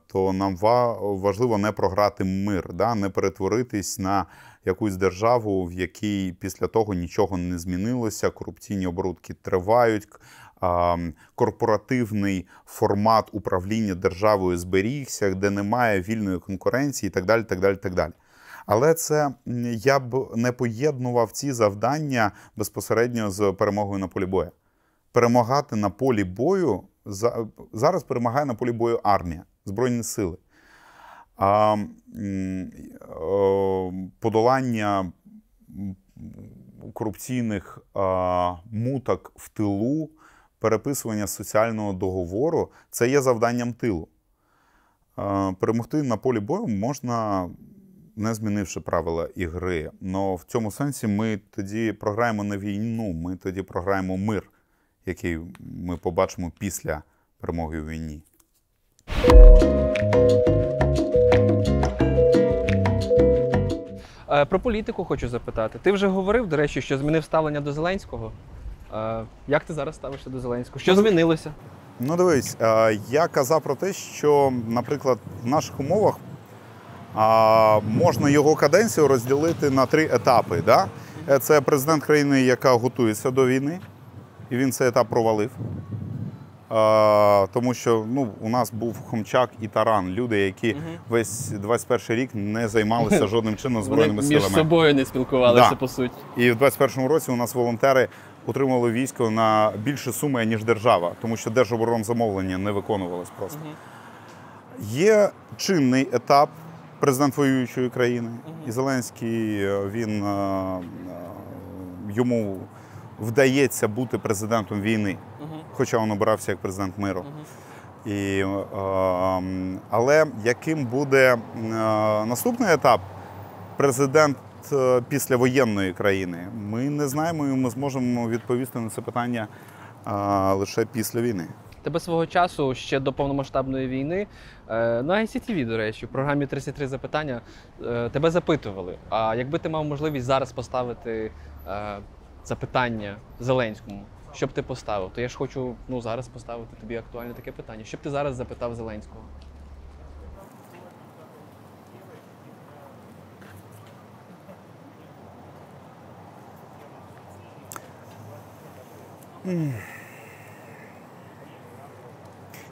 то нам важливо не програти мир, да? не перетворитись на якусь державу, в якій після того нічого не змінилося, корупційні оборудки тривають. Корпоративний формат управління державою зберігся, де немає вільної конкуренції, і так далі. так далі, так далі. Але це я б не поєднував ці завдання безпосередньо з перемогою на полі бою. Перемагати на полі бою зараз перемагає на полі бою армія, Збройні сили. А подолання корупційних муток в тилу, переписування соціального договору це є завданням тилу. Перемогти на полі бою можна не змінивши правила ігри. Но в цьому сенсі ми тоді програємо не війну, ми тоді програємо мир, який ми побачимо після перемоги у війні. Е, про політику хочу запитати. Ти вже говорив, до речі, що змінив ставлення до Зеленського. Е, як ти зараз ставишся до Зеленського? Що змінилося? Ну, дивись, е, я казав про те, що, наприклад, в наших умовах а, можна його каденцію розділити на три етапи. Да? Е, це президент країни, яка готується до війни, і він цей етап провалив. А, Тому що ну, у нас був Хомчак і Таран, люди, які угу. весь 21 рік не займалися жодним чином збройними силами. Між собою не спілкувалися, да. по суті. І в 21-му році у нас волонтери утримували військо на більше суми, ніж держава, тому що держоборонзамовлення не виконувалось просто. Угу. Є чинний етап президент воюючої країни. І Зеленський е, він е, е, йому вдається бути президентом війни, хоча він обирався як президент миру. І, Але яким буде наступний етап президент післявоєнної країни? Ми не знаємо, і ми зможемо відповісти на це питання лише після війни. Тебе свого часу ще до повномасштабної війни е, на ICTV, до речі, в програмі 33 запитання е, тебе запитували. А якби ти мав можливість зараз поставити е, запитання Зеленському, що б ти поставив? То я ж хочу ну, зараз поставити тобі актуальне таке питання. Що б ти зараз запитав Зеленського? Mm.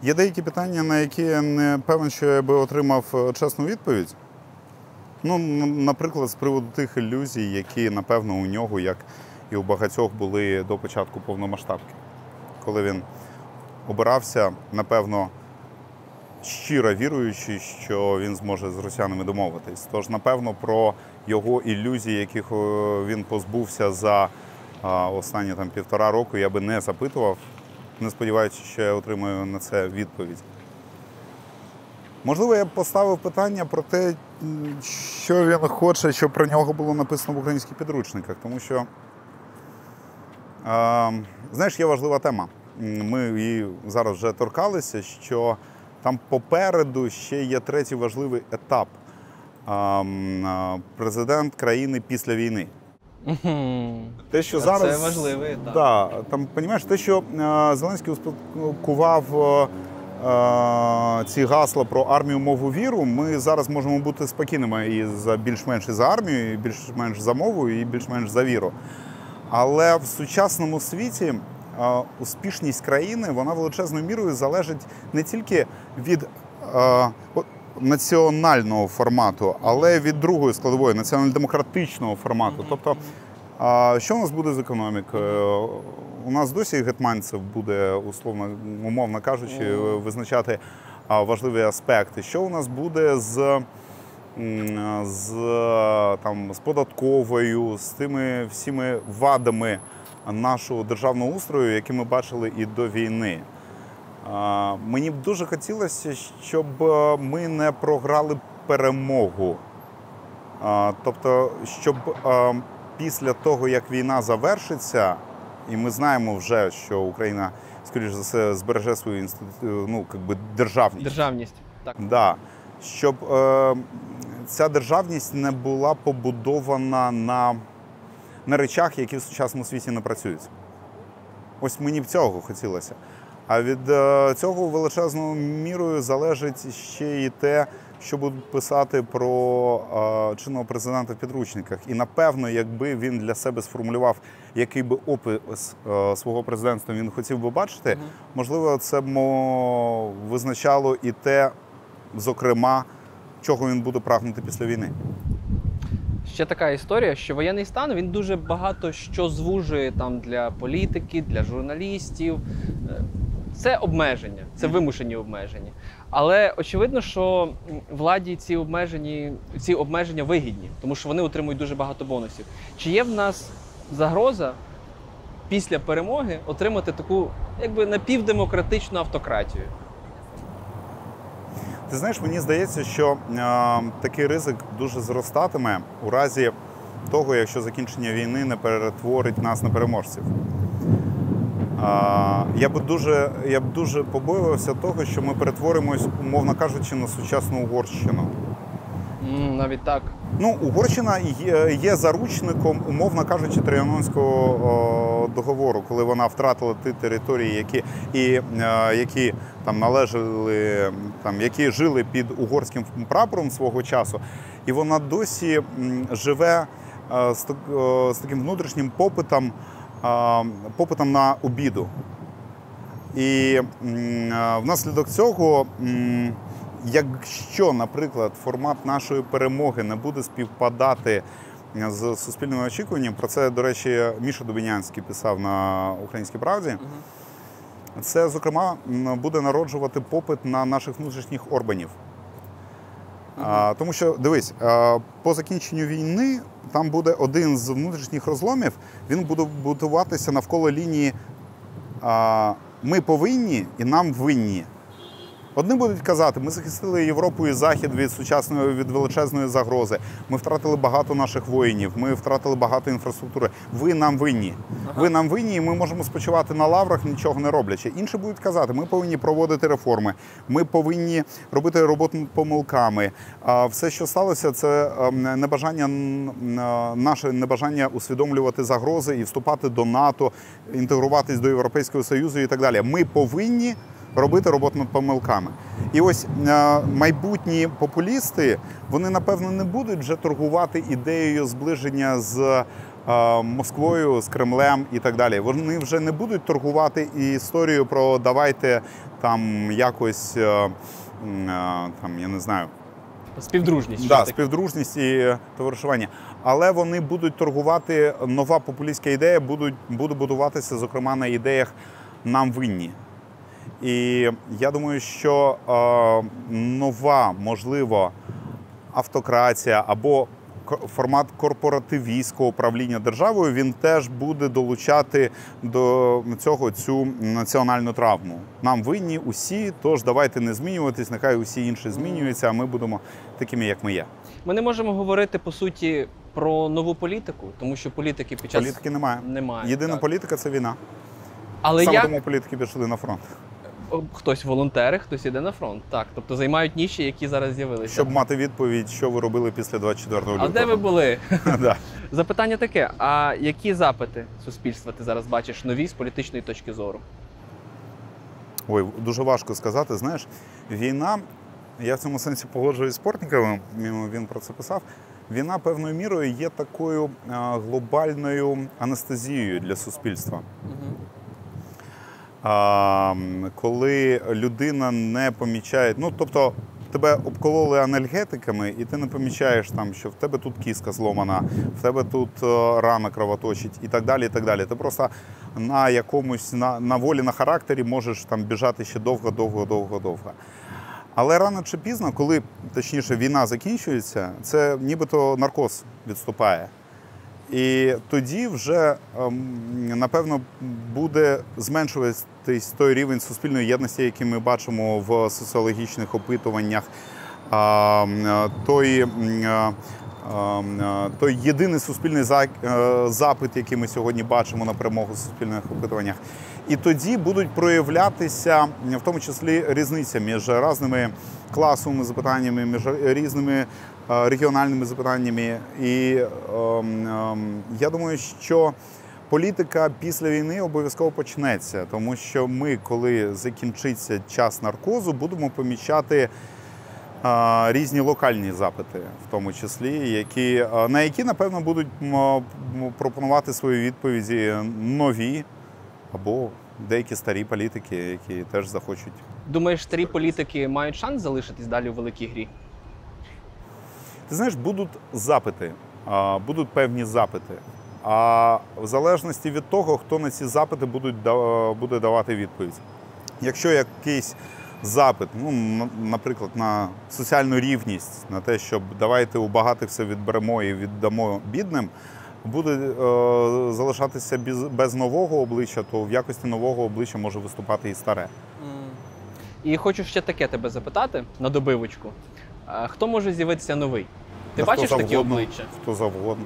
Є деякі питання, на які я не певен, що я би отримав е, чесну відповідь. Ну, Наприклад, з приводу тих ілюзій, які, напевно, у нього, як і у багатьох, були до початку повномасштабки. Коли він обирався, напевно, щиро віруючи, що він зможе з росіянами домовитись. Тож, напевно, про його ілюзії, яких е, він позбувся за останні там півтора року, я би не запитував не сподіваючись, що я отримаю на це відповідь. Можливо, я б поставив питання про те, що він хоче, щоб про нього було написано в українських підручниках, тому що, е, знаєш, є важлива тема. Ми її зараз вже торкалися, що там попереду ще є третій важливий етап. Е, президент країни після війни. Те, що зараз це важливий етап. Да, там, розумієш, те, що е, Зеленський успадкував е, ці гасла про армію, мову віру, ми зараз можемо бути спокійними і за більш-менш за армію, і більш-менш за мову, і більш-менш за віру. Але в сучасному світі е, успішність країни вона величезною мірою залежить не тільки від е, національного формату, але від другої складової національно-демократичного формату. Тобто, що у нас буде з економікою? У нас досі Гетманцев буде, условно, умовно кажучи, визначати важливі аспекти. Що у нас буде з з, там, з податковою, з тими всіми вадами нашого державного устрою, які ми бачили і до війни? Мені б дуже хотілося, щоб е, ми не програли перемогу. Тобто, щоб е, після того, як війна завершиться, і ми знаємо вже, що Україна, скоріш за все, збереже свою інститу... ну, якби державність. Державність, так. Да. Щоб е, ця державність не була побудована на на речах, які в сучасному світі не працюють. Ось мені б цього хотілося. А від е, цього величезною мірою залежить ще і те, що будуть писати про е, чинного президента в підручниках. І напевно, якби він для себе сформулював, який би опис е, свого президентства він хотів би бачити, можливо, це б визначало і те, зокрема, чого він буде прагнути після війни. Ще така історія, що воєнний стан він дуже багато що звужує там для політики, для журналістів. Це обмеження, це вимушені обмеження. Але очевидно, що владі ці обмежені, ці обмеження вигідні, тому що вони отримують дуже багато бонусів. Чи є в нас загроза після перемоги отримати таку якби напівдемократичну автократію? Ти знаєш, мені здається, що е, такий ризик дуже зростатиме у разі того, якщо закінчення війни не перетворить нас на переможців. Я б дуже, я б дуже побоювався того, що ми перетворимось, умовно кажучи, на сучасну Угорщину. Навіть так. Ну, Угорщина є, є заручником, умовно кажучи, Тріанонського договору, коли вона втратила ті території, які і е, які там належали, там які жили під угорським прапором свого часу, і вона досі м, живе е, з, е, з таким внутрішнім попитом, попитом на обіду. І внаслідок цього, якщо, наприклад, формат нашої перемоги не буде співпадати з суспільними очікуваннями, про це, до речі, Міша Дубінянський писав на Українській правді. Це, зокрема, буде народжувати попит на наших внутрішніх орбанів. А, тому що дивись, по закінченню війни там буде один з внутрішніх розломів, він буде будуватися навколо лінії ми повинні і нам винні. Одні будуть казати, ми захистили Європу і Захід від сучасної від величезної загрози. Ми втратили багато наших воїнів, ми втратили багато інфраструктури. Ви нам винні. Ви нам винні, і ми можемо спочивати на лаврах, нічого не роблячи. Інші будуть казати, ми повинні проводити реформи, ми повинні робити роботу помилками. А все, що сталося, це ем, небажання е, наше небажання усвідомлювати загрози і вступати до НАТО, інтегруватись до Європейського Союзу і так далі. Ми повинні робити роботу над помилками. І ось е, майбутні популісти вони напевно не будуть вже торгувати ідеєю зближення з е, Москвою, з Кремлем і так далі. Вони вже не будуть торгувати і історію про давайте там якось е, там я не знаю. Співдружність. Да, співдружність і товаришування. Але вони будуть торгувати нова популістська ідея, будуть, буде будуватися, зокрема, на ідеях нам винні. І я думаю, що е, нова, можливо, автократія або формат корпоративістського управління державою він теж буде долучати до цього цю національну травму. Нам винні усі, тож давайте не змінюватись, нехай усі інші змінюються, а ми будемо такими, як ми є. Ми не можемо говорити по суті про нову політику, тому що політики під час Політики немає. немає. Єдина так. політика це війна. Але Саме як тому політики пішли на фронт, хтось волонтери, хтось іде на фронт. Так, тобто займають ніші, які зараз з'явилися. щоб мати відповідь, що ви робили після 24 лютого. А де ви були? Запитання таке: а які запити суспільства ти зараз бачиш нові з політичної точки зору? Ой, дуже важко сказати. Знаєш, війна, я в цьому сенсі погоджуюсь з Портніковим, він про це писав. Війна певною мірою є такою глобальною анестезією для суспільства. М, коли людина не помічає, ну тобто тебе обкололи анальгетиками, і ти не помічаєш там, що в тебе тут кіска зломана, в тебе тут е, рана кровоточить і так далі. і так далі. Ти просто на якомусь на, на волі на характері можеш там біжати ще довго, довго, довго, довго. Але рано чи пізно, коли точніше війна закінчується, це нібито наркоз відступає. І тоді вже ем, напевно буде зменшуватись той рівень суспільної єдності, який ми бачимо в соціологічних опитуваннях. А, м, е, той, е, ем, е, той єдиний суспільний запит, який ми сьогодні бачимо на перемогу в суспільних опитуваннях. І тоді будуть проявлятися в тому числі різниця між різними класовими запитаннями, між різними регіональними запитаннями. І ем, ем, я думаю, що політика після війни обов'язково почнеться, тому що ми, коли закінчиться час наркозу, будемо помічати різні локальні запити, в тому числі, які, на які, напевно, будуть пропонувати свої відповіді нові або деякі старі політики, які теж захочуть. Думаєш, старі політики мають шанс залишитись далі у великій грі? Ти знаєш, будуть запити, будуть певні запити. А в залежності від того, хто на ці запити будуть, буде давати відповідь. Якщо якийсь запит, ну, наприклад, на соціальну рівність, на те, щоб давайте у багатих все відберемо і віддамо бідним, буде е, залишатися без, без нового обличчя, то в якості нового обличчя може виступати і старе. І хочу ще таке тебе запитати на добивочку. Хто може з'явитися новий? Ти Та бачиш такі обличчя? Хто завгодно.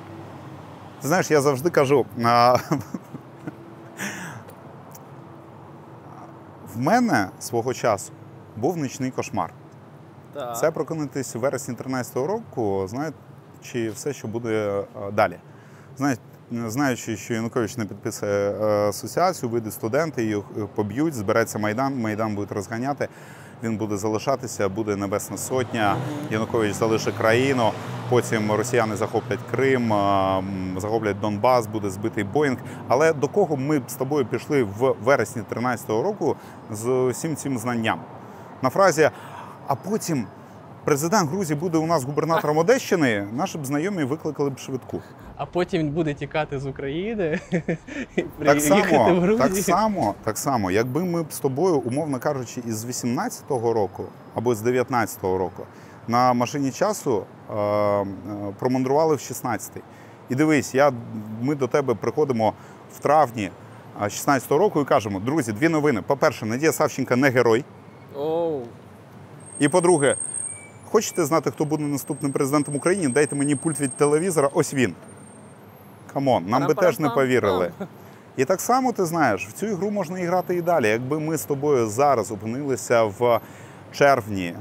Ти знаєш, я завжди кажу. а, В мене свого часу був нічний кошмар. Так. Це прокинутись у вересні 13-го року, знаючи все, що буде е, далі. Знаючи, що Янукович не підписує е, асоціацію, вийдуть студенти, їх е, поб'ють, збереться Майдан, Майдан буде розганяти, він буде залишатися, буде Небесна Сотня, Янукович залишить країну, потім росіяни захоплять Крим, захоплять Донбас, буде збитий Боїнг. Але до кого ми з тобою пішли в вересні 13-го року з усім цим знанням? На фразі а потім президент Грузії буде у нас губернатором Одещини, наші б знайомі викликали б швидку. А потім він буде тікати з України і Так приїхати в само, Грузію. так само, так само, якби ми б з тобою, умовно кажучи, із 18-го року або з 19-го року на машині часу е, е, промандрували в 16-й. І дивись, я, ми до тебе приходимо в травні е, 16-го року і кажемо: друзі, дві новини. По-перше, Надія Савченка не герой. Оу. І по-друге, хочете знати, хто буде наступним президентом України? Дайте мені пульт від телевізора. Ось він. Come on, нам би теж не повірили. І так само ти знаєш, в цю ігру можна і грати і далі. Якби ми з тобою зараз опинилися в червні,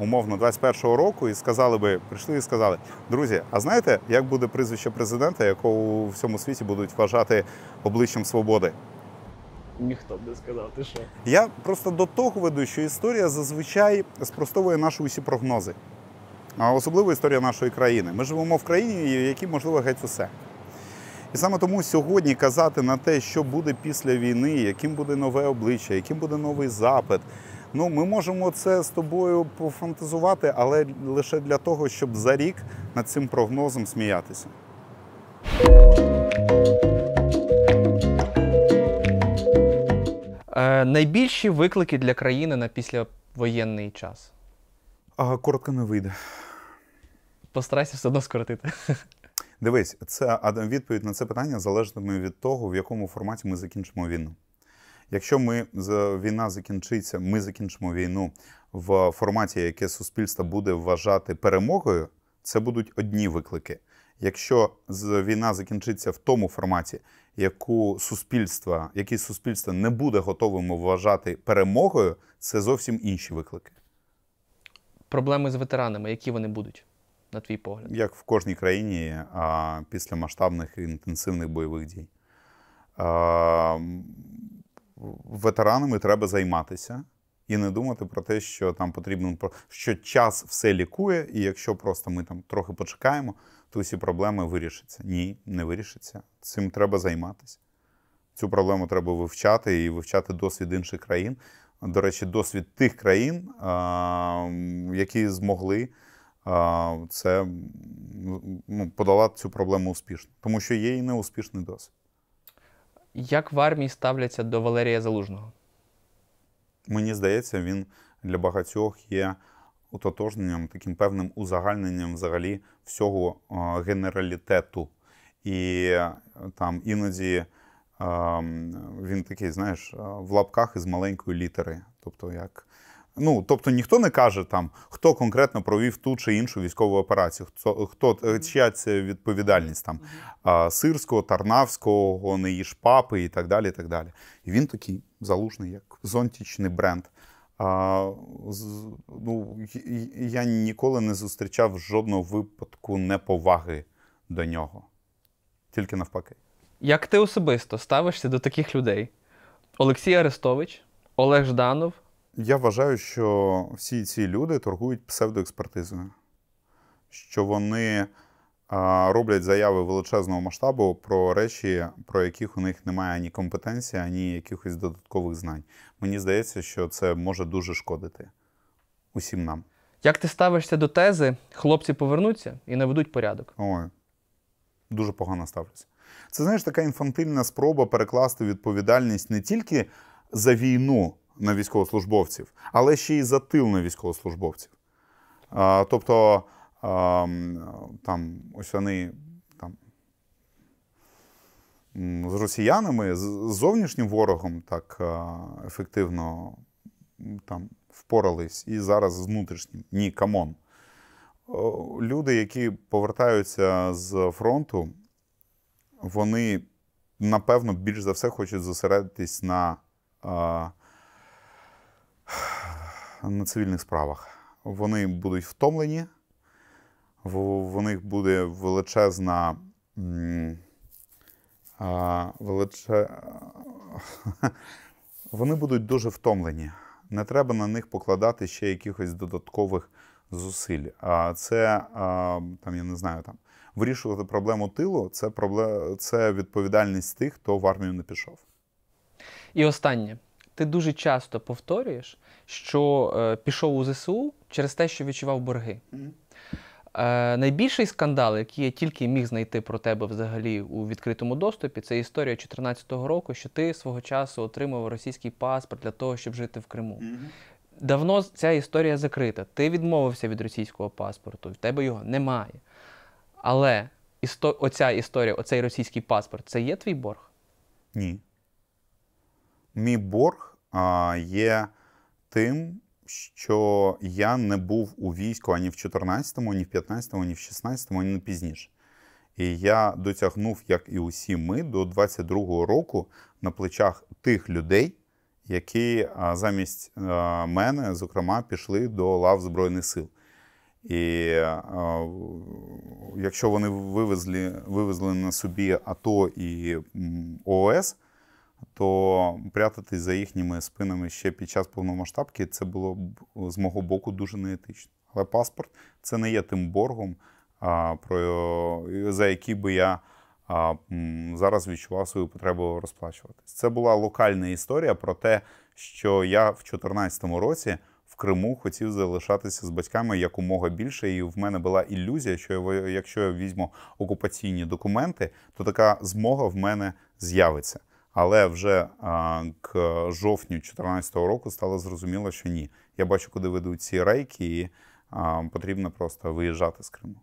умовно, 21-го року, і сказали би, прийшли і сказали: друзі, а знаєте, як буде прізвище президента, якого у всьому світі будуть вважати обличчям свободи? Ніхто б не сказав, ти що? Я просто до того веду, що історія зазвичай спростовує наші усі прогнози. А особливо історія нашої країни. Ми живемо в країні, в якій можливо геть усе. І саме тому сьогодні казати на те, що буде після війни, яким буде нове обличчя, яким буде новий запит. Ну, ми можемо це з тобою пофантазувати, але лише для того, щоб за рік над цим прогнозом сміятися. Е, найбільші виклики для країни на післявоєнний час. А коротко не вийде. Постарайся все одно скоротити. Дивись, це відповідь на це питання залежатиме від того, в якому форматі ми закінчимо війну. Якщо ми війна закінчиться, ми закінчимо війну в форматі, яке суспільство буде вважати перемогою, це будуть одні виклики. Якщо війна закінчиться в тому форматі, яку суспільство, який суспільство не буде готовим вважати перемогою, це зовсім інші виклики. Проблеми з ветеранами, які вони будуть, на твій погляд? як в кожній країні а, після масштабних і інтенсивних бойових дій. А, ветеранами треба займатися і не думати про те, що там потрібно що час все лікує, і якщо просто ми там трохи почекаємо, то всі проблеми вирішаться. Ні, не вирішаться. Цим треба займатися. Цю проблему треба вивчати і вивчати досвід інших країн. До речі, досвід тих країн, які змогли це ну, подолати цю проблему успішно, тому що є і неуспішний досвід. Як в армії ставляться до Валерія Залужного? Мені здається, він для багатьох є утотожненням, таким певним узагальненням взагалі всього генералітету. І е, там іноді а, він такий, знаєш, в лапках із маленької літери. Тобто, як. Ну, тобто ніхто не каже там, хто конкретно провів ту чи іншу військову операцію, хто, хто е, чия це відповідальність там Сирського, Тарнавського, Неїж Папи і так далі. І так далі. І він такий залужний, як зонтічний бренд. А, ну, я ніколи не зустрічав жодного випадку неповаги до нього. Тільки навпаки. Як ти особисто ставишся до таких людей? Олексій Арестович, Олег Жданов. Я вважаю, що всі ці люди торгують псевдоекспертизою, що вони роблять заяви величезного масштабу про речі, про яких у них немає ані компетенції, ані якихось додаткових знань. Мені здається, що це може дуже шкодити усім нам. Як ти ставишся до тези, хлопці повернуться і наведуть порядок? Ой, дуже погано ставлюся. Це знаєш така інфантильна спроба перекласти відповідальність не тільки за війну на військовослужбовців, але ще й за тил на військовослужбовців. А, тобто, там, ось вони там, з росіянами, з зовнішнім ворогом так ефективно там, впорались, і зараз з внутрішнім. Ні, come on. Люди, які повертаються з фронту, вони напевно більш за все хочуть зосередитись на, на цивільних справах. Вони будуть втомлені, в, в них буде величезна. а, величе... Вони будуть дуже втомлені. Не треба на них покладати ще якихось додаткових зусиль. А це а, там, я не знаю, там вирішувати проблему тилу це пробле... це відповідальність тих, хто в армію не пішов. І останнє. Ти дуже часто повторюєш, що е, пішов у ЗСУ через те, що відчував борги. Е, найбільший скандал, який я тільки міг знайти про тебе взагалі у відкритому доступі, це історія 2014 року, що ти свого часу отримав російський паспорт для того, щоб жити в Криму. Давно ця історія закрита. Ти відмовився від російського паспорту, в тебе його немає. Але істо... оця історія, оцей російський паспорт, це є твій борг? Ні. Мій борг а, є тим, що я не був у війську ані в 14-му, ні в 15-му, ні в 16-му, ні пізніше. І я дотягнув, як і усі ми, до 22-го року на плечах тих людей, які замість мене, зокрема, пішли до лав Збройних сил. І якщо вони вивезли, вивезли на собі АТО і ООС, то прятатись за їхніми спинами ще під час повномасштабки це було б з мого боку дуже неетично. Але паспорт це не є тим боргом, про, за який би я зараз відчував свою потребу розплачуватись. Це була локальна історія про те, що я в 2014 році в Криму хотів залишатися з батьками якомога більше, і в мене була ілюзія, що я- якщо я візьму окупаційні документи, то така змога в мене з'явиться. Але вже к жовтню 2014 року стало зрозуміло, що ні. Я бачу, куди ведуть ці рейки, і потрібно просто виїжджати з Криму.